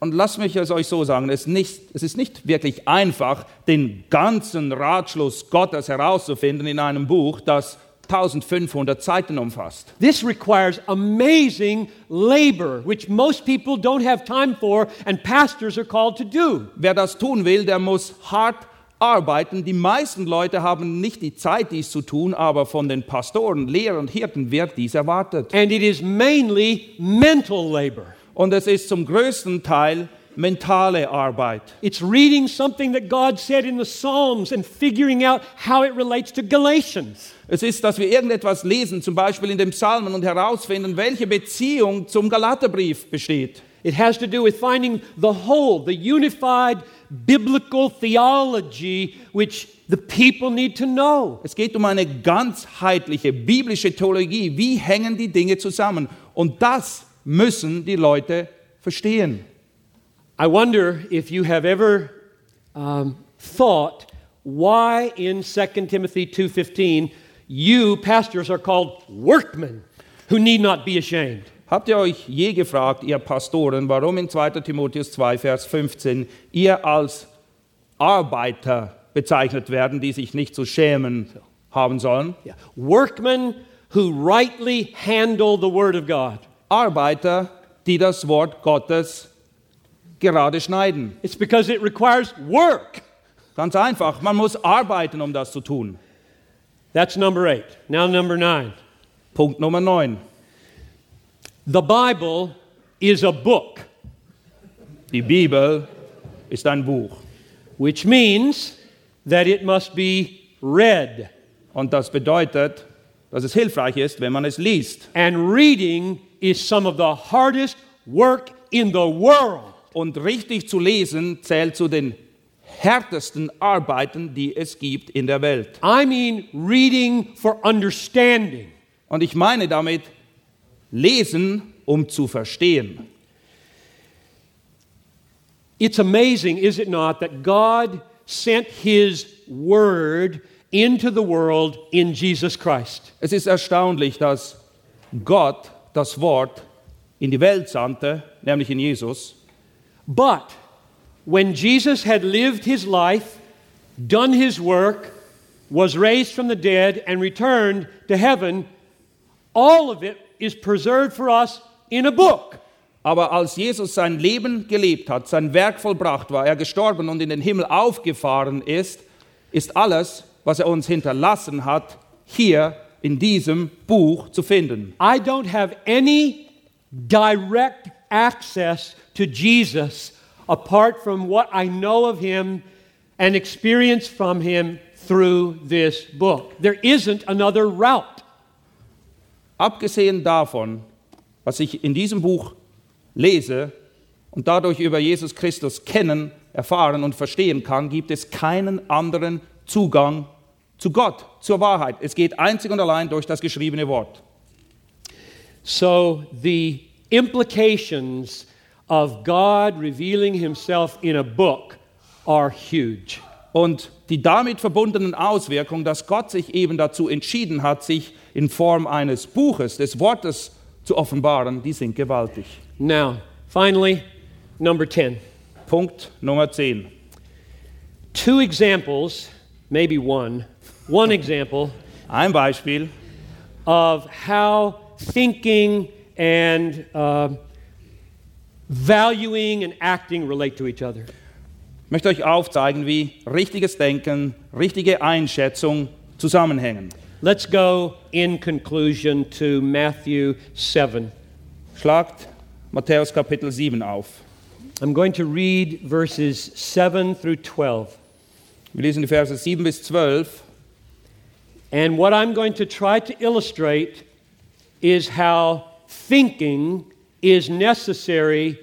Und lasst mich es euch so sagen, es, nicht, es ist nicht wirklich einfach, den ganzen Ratschluss Gottes herauszufinden in einem Buch, das 1500 Seiten umfasst. This requires amazing labor, which most people don't have time for, and pastors are called to do. Wer das tun will, der muss hart arbeiten. Die meisten Leute haben nicht die Zeit, dies zu tun, aber von den Pastoren, Lehrern und Hirten wird dies erwartet. And it is mainly mental labor. Und es ist zum größten Teil mentale Arbeit. It's reading something that God said in the Psalms and figuring out how it relates to Galatians. Es ist, dass wir irgendetwas lesen, zum Beispiel in den Psalmen, und herausfinden, welche Beziehung zum Galaterbrief besteht. It has to do with finding the whole, the unified biblical theology which the people need to know. Es geht um eine ganzheitliche biblische Theologie. Wie hängen die Dinge zusammen? Und das müssen die Leute verstehen. I wonder if you have ever um, thought why in 2 Timothy 2:15 you pastors are called workmen who need not be ashamed. Habt ihr euch je gefragt, ihr Pastoren, warum in 2. Timotheus 2, Vers 15 ihr als Arbeiter bezeichnet werden, die sich nicht zu schämen haben sollen? Yeah. Workmen who rightly handle the word of God. Arbeiter, die das Wort Gottes gerade schneiden. It's because it requires work. Ganz einfach, man muss arbeiten, um das zu tun. That's number 8. Now number 9. Punkt Nummer 9. The Bible is a book, Die Bibel ist ein Buch. which means that it must be read. Und das bedeutet, dass es hilfreich ist, wenn man es liest. And reading is some of the hardest work in the world. Und richtig zu lesen zählt zu den härtesten Arbeiten, die es gibt in der Welt. I mean, reading for understanding. Und ich meine damit lesen, um zu verstehen. It's amazing, is it not, that God sent His Word into the world in Jesus Christ. Es ist erstaunlich, dass Gott das Wort in die Welt sandte, nämlich in Jesus. But when Jesus had lived his life, done his work, was raised from the dead, and returned to heaven, all of it is preserved for us in a book. Aber als Jesus sein Leben gelebt hat, sein Werk vollbracht war, er gestorben und in den Himmel aufgefahren ist, ist alles, was er uns hinterlassen hat, hier in diesem Buch zu finden. I don't have any direct access to Jesus apart from what I know of him and experience from him through this book. There isn't another route. Abgesehen davon, was ich in diesem Buch lese und dadurch über Jesus Christus kennen, erfahren und verstehen kann, gibt es keinen anderen Zugang zu Gott, zur Wahrheit. Es geht einzig und allein durch das geschriebene Wort. So the implications of God revealing himself in a book are huge. Und die damit verbundenen Auswirkungen, dass Gott sich eben dazu entschieden hat, sich in Form eines Buches, des Wortes zu offenbaren, die sind gewaltig. Now, finally, number 10. Punkt Nummer 10. Two examples, maybe one, one example Ein Beispiel, of how thinking and uh, valuing and acting relate to each other. Ich möchte euch aufzeigen, wie richtiges Denken, richtige Einschätzung zusammenhängen. Let's go in conclusion to Matthew 7. Schlagt Matthäus Kapitel 7 auf. I'm going to read verses 7 through 12. Wir lesen die Verse 7 bis 12. And what I'm going to try to illustrate is how thinking is necessary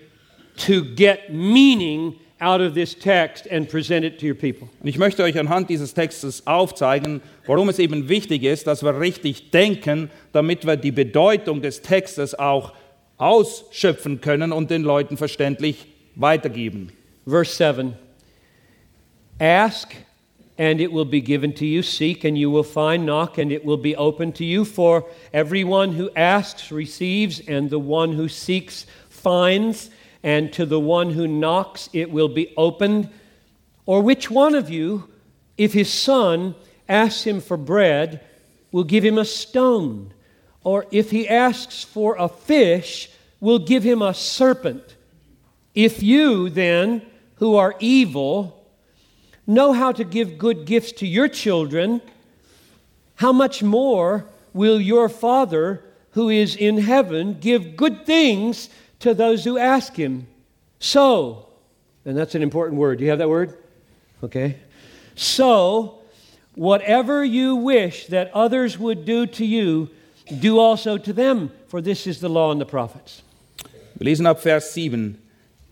to get meaning out of this text and present it to your people. Und ich möchte euch anhand dieses Textes aufzeigen, warum es eben wichtig ist, dass wir richtig denken, damit wir die Bedeutung des Textes auch ausschöpfen können und den Leuten verständlich weitergeben. Verse 7 Ask, and it will be given to you. Seek, and you will find. Knock, and it will be open to you. For everyone who asks receives, and the one who seeks finds, and to the one who knocks it will be opened. Or which one of you, if his son asks him for bread, we'll give him a stone. Or if he asks for a fish, we'll give him a serpent. If you, then, who are evil, know how to give good gifts to your children, how much more will your Father who is in heaven give good things to those who ask him? So, and that's an important word. Do you have that word? Okay. So, whatever you wish that others would do to you, do also to them, for this is the law and the prophets. Lesen ab Vers 7.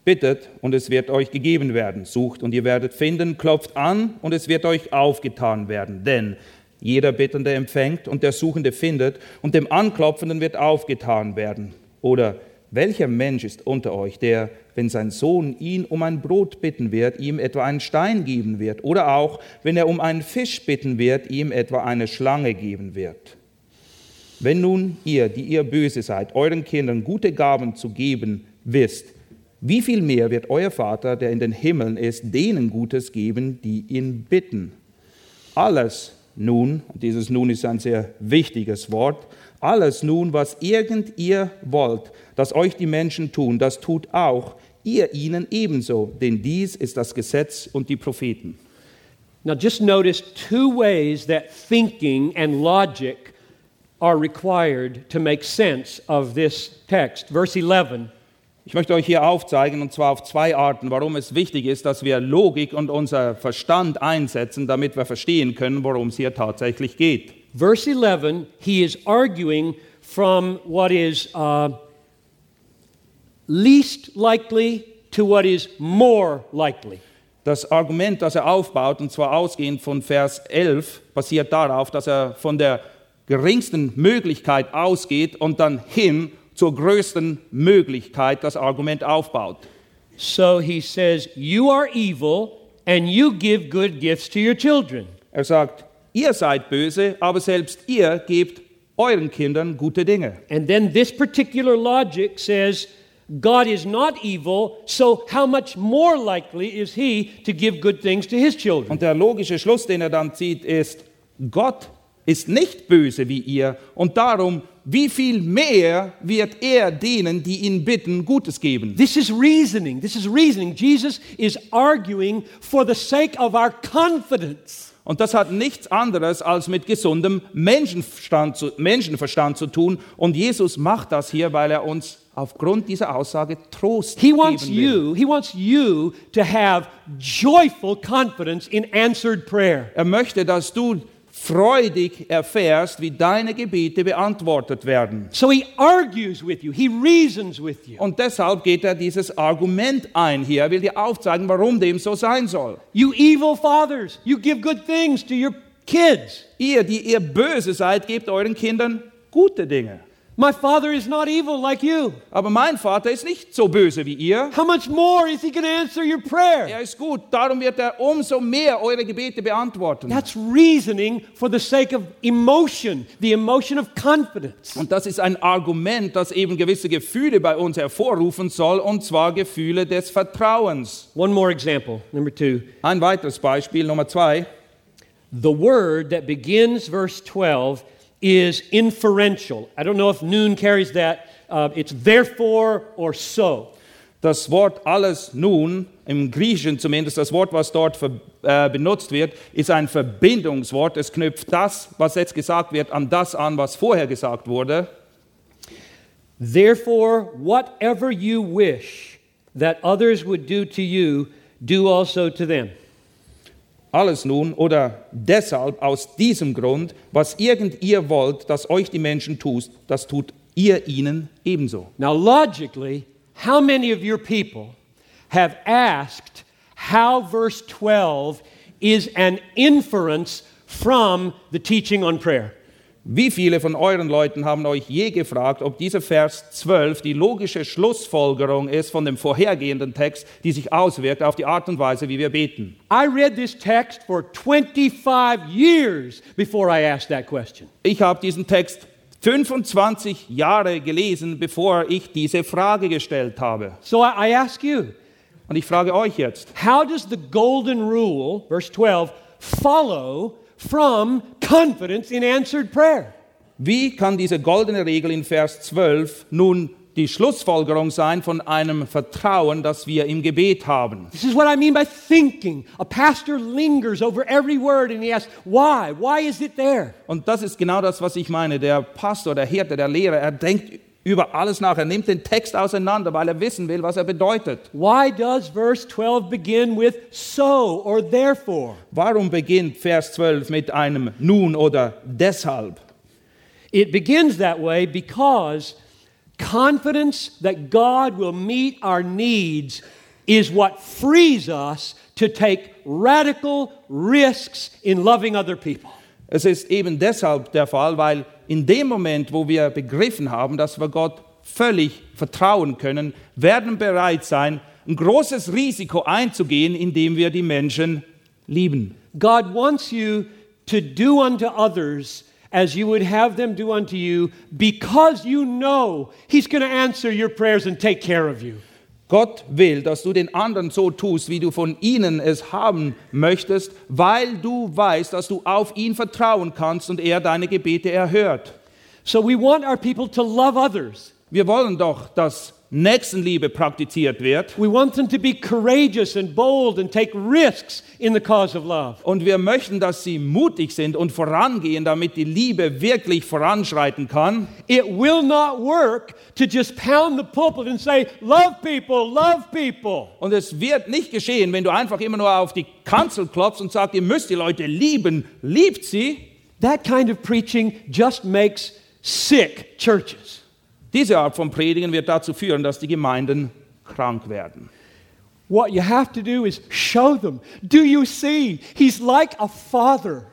Bittet und es wird euch gegeben werden. Sucht und ihr werdet finden. Klopft an und es wird euch aufgetan werden. Denn jeder Bittende empfängt und der Suchende findet und dem Anklopfenden wird aufgetan werden. Oder welcher Mensch ist unter euch, der, wenn sein Sohn ihn um ein Brot bitten wird, ihm etwa einen Stein geben wird? Oder auch, wenn er um einen Fisch bitten wird, ihm etwa eine Schlange geben wird? Wenn nun ihr, die ihr böse seid, euren Kindern gute Gaben zu geben wisst, wie viel mehr wird euer Vater, der in den Himmeln ist, denen Gutes geben, die ihn bitten? Alles nun, dieses nun ist ein sehr wichtiges Wort, alles nun, was irgend ihr wollt, dass euch die Menschen tun, das tut auch ihr ihnen ebenso, denn dies ist das Gesetz und die Propheten. Now, just notice two ways that thinking and logic are required to make sense of this text. Verse 11. Ich möchte euch hier aufzeigen, und zwar auf zwei Arten, warum es wichtig ist, dass wir Logik und unser Verstand einsetzen, damit wir verstehen können, worum es hier tatsächlich geht. Verse 11, he is arguing from what is uh, least likely to what is more likely. Das Argument, das er aufbaut, und zwar ausgehend von Vers 11, basiert darauf, dass er von der geringsten Möglichkeit ausgeht und dann hin zur größten Möglichkeit das Argument aufbaut. So he says, You are evil and you give good gifts to your children. Er sagt, ihr seid böse, aber selbst ihr gebt euren Kindern gute Dinge. And then this particular logic says, God is not evil, so how much more likely is he to give good things to his children? Und der logische Schluss, den er dann zieht, ist, Gott ist nicht böse wie ihr und darum, wie viel mehr wird er denen, die ihn bitten, Gutes geben? This is reasoning. This is reasoning. Jesus is arguing for the sake of our confidence. Und das hat nichts anderes als mit gesundem Menschenverstand zu, Menschenverstand zu tun. Und Jesus macht das hier, weil er uns aufgrund dieser Aussage Trost He wants geben will. you, he wants you to have joyful confidence in answered prayer. Er möchte, dass du freudig erfährst, wie deine Gebete beantwortet werden. So he argues with you, he reasons with you. Und deshalb geht er dieses Argument ein hier. Er will dir aufzeigen, warum dem so sein soll. You evil fathers, you give good things to your kids. Ihr, die ihr böse seid, gebt euren Kindern gute Dinge. My father is not evil like you. Aber mein Vater ist nicht so böse wie ihr. How much more is he going to answer your prayer? Er ist gut, darum wird er umso mehr eure Gebete beantworten. That's reasoning for the sake of emotion, the emotion of confidence. Und das ist ein Argument, das eben gewisse Gefühle bei uns hervorrufen soll, und zwar Gefühle des Vertrauens. One more example, number two. Ein weiteres Beispiel, Nummer zwei. The word that begins verse 12 is inferential. I don't know if noon carries that. Uh, it's therefore or so. Das Wort alles nun, im Griechischen zumindest, das Wort, was dort ver, äh, benutzt wird, ist ein Verbindungswort. Es knüpft das, was jetzt gesagt wird, an das an, was vorher gesagt wurde. Therefore, whatever you wish that others would do to you, do also to them. Alles nun oder deshalb aus diesem Grund, was irgend ihr wollt, dass euch die Menschen tust, das tut ihr ihnen ebenso. Now, logically, how many of your people have asked how verse 12 is an inference from the teaching on prayer? Wie viele von euren Leuten haben euch je gefragt, ob dieser Vers 12 die logische Schlussfolgerung ist von dem vorhergehenden Text, die sich auswirkt auf die Art und Weise, wie wir beten? I read this text for 25 years before I asked that question. Ich habe diesen Text 25 Jahre gelesen, bevor ich diese Frage gestellt habe. So I, I ask you, Und ich frage euch jetzt, how does the golden rule, verse 12, follow from confidence in answered prayer? Wie kann diese goldene Regel in Vers 12 nun die Schlussfolgerung sein von einem Vertrauen, das wir im Gebet haben? This is what I mean by thinking. A pastor lingers over every word and he asks, why? Why is it there? Und das ist genau das, was ich meine. Der Pastor, der Hirte, der Lehrer, er denkt über alles nach. Er nimmt den Text auseinander, weil er wissen will, was er bedeutet. Why does verse 12 begin with so or therefore? Warum beginnt Vers 12 mit einem nun oder deshalb? It begins that way because confidence that God will meet our needs is what frees us to take radical risks in loving other people. Es ist eben deshalb der Fall, weil in dem Moment, wo wir begriffen haben, dass wir Gott völlig vertrauen können, werden bereit sein, ein großes Risiko einzugehen, indem wir die Menschen lieben. God wants you to do unto others as you would have them do unto you because you know He's going to answer your prayers and take care of you. Gott will, dass du den anderen so tust, wie du von ihnen es haben möchtest, weil du weißt, dass du auf ihn vertrauen kannst und er deine Gebete erhört. So we want our people to love others. Wir wollen doch, dass Nächstenliebe praktiziert wird. We want them to be courageous and bold and take risks in the cause of love. Und wir möchten, dass sie mutig sind und vorangehen, damit die Liebe wirklich voranschreiten kann. It will not work to just pound the pulpit and say, Love people, love people. Und es wird nicht geschehen, wenn du einfach immer nur auf die Kanzel klopfst und sagst, ihr müsst die Leute lieben. Liebt sie. That kind of preaching just makes sick churches. Diese Art von Predigen wird dazu führen, dass die Gemeinden krank werden. What you have to do is show them. Do you see? He's like a father,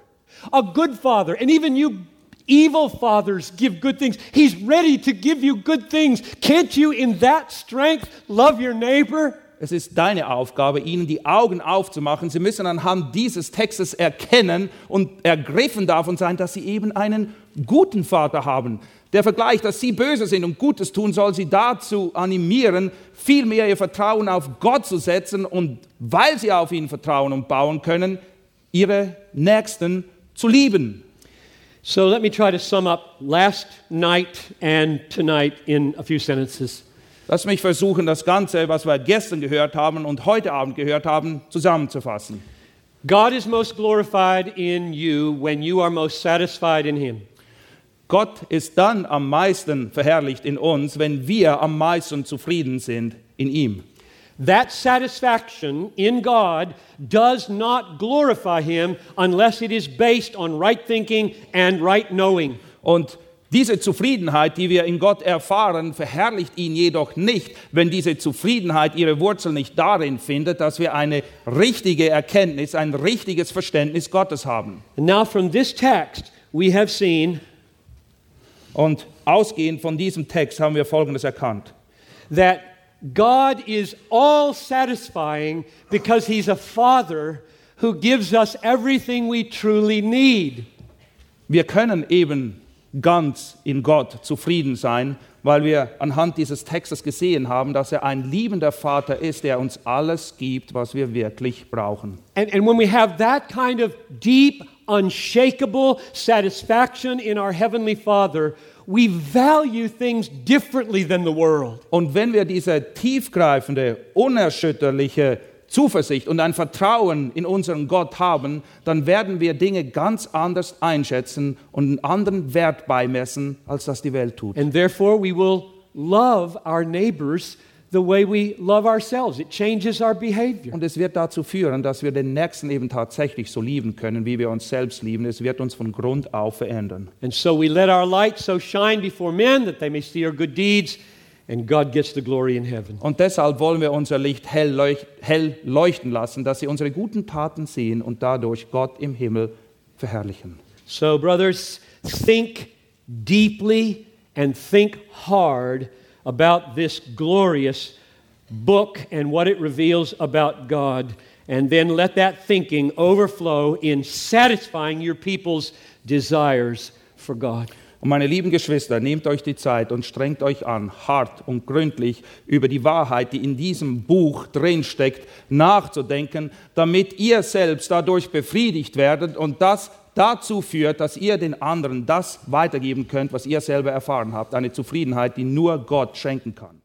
a good father. And even you evil fathers give good things. He's ready to give you good things. Can't you, in that strength, love your neighbor? Es ist deine Aufgabe, ihnen die Augen aufzumachen. Sie müssen anhand dieses Textes erkennen und ergriffen davon sein, dass sie eben einen guten Vater haben. Der Vergleich, dass sie böse sind und Gutes tun, soll sie dazu animieren, vielmehr ihr Vertrauen auf Gott zu setzen und weil sie auf ihn vertrauen und bauen können, ihre Nächsten zu lieben. So let me try to sum up last night and tonight in a few sentences. Lass mich versuchen, das Ganze, was wir gestern gehört haben und heute Abend gehört haben, zusammenzufassen. God is most glorified in you when you are most satisfied in Him. Gott ist dann am meisten verherrlicht in uns, wenn wir am meisten zufrieden sind in ihm. That satisfaction in God does not glorify Him unless it is based on right thinking and right knowing. Und diese Zufriedenheit, die wir in Gott erfahren, verherrlicht ihn jedoch nicht, wenn diese Zufriedenheit ihre Wurzel nicht darin findet, dass wir eine richtige Erkenntnis, ein richtiges Verständnis Gottes haben. And now, from this text, we have seen Und ausgehend von diesem Text haben wir Folgendes erkannt. that God is all satisfying because He's a Father who gives us everything we truly need. Wir können eben ganz in Gott zufrieden sein, weil wir anhand dieses Textes gesehen haben, dass er ein liebender Vater ist, der uns alles gibt, was wir wirklich brauchen. And, and when we have that kind of deep, unshakable satisfaction in our Heavenly Father, we value things differently than the world. Und wenn wir diese tiefgreifende, unerschütterliche Zuversicht und ein Vertrauen in unseren Gott haben, dann werden wir Dinge ganz anders einschätzen und einen anderen Wert beimessen, als das die Welt tut. And therefore, we will love our neighbors the way we love ourselves. It changes our behavior. Und es wird dazu führen, dass wir den Nächsten eben tatsächlich so lieben können, wie wir uns selbst lieben. Es wird uns von Grund auf verändern. And so we let our light so shine before men that they may see our good deeds, and God gets the glory in heaven. Und deshalb wollen wir unser Licht hell, leuch hell leuchten lassen, dass sie unsere guten Taten sehen und dadurch Gott im Himmel verherrlichen. So, brothers, think deeply and think hard about this glorious book and what it reveals about God. And then let that thinking overflow in satisfying your people's desires for God. Und meine lieben Geschwister, nehmt euch die Zeit und strengt euch an, hart und gründlich über die Wahrheit, die in diesem Buch drinsteckt, nachzudenken, damit ihr selbst dadurch befriedigt werdet und das dazu führt, dass ihr den anderen das weitergeben könnt, was ihr selber erfahren habt. Eine Zufriedenheit, die nur Gott schenken kann.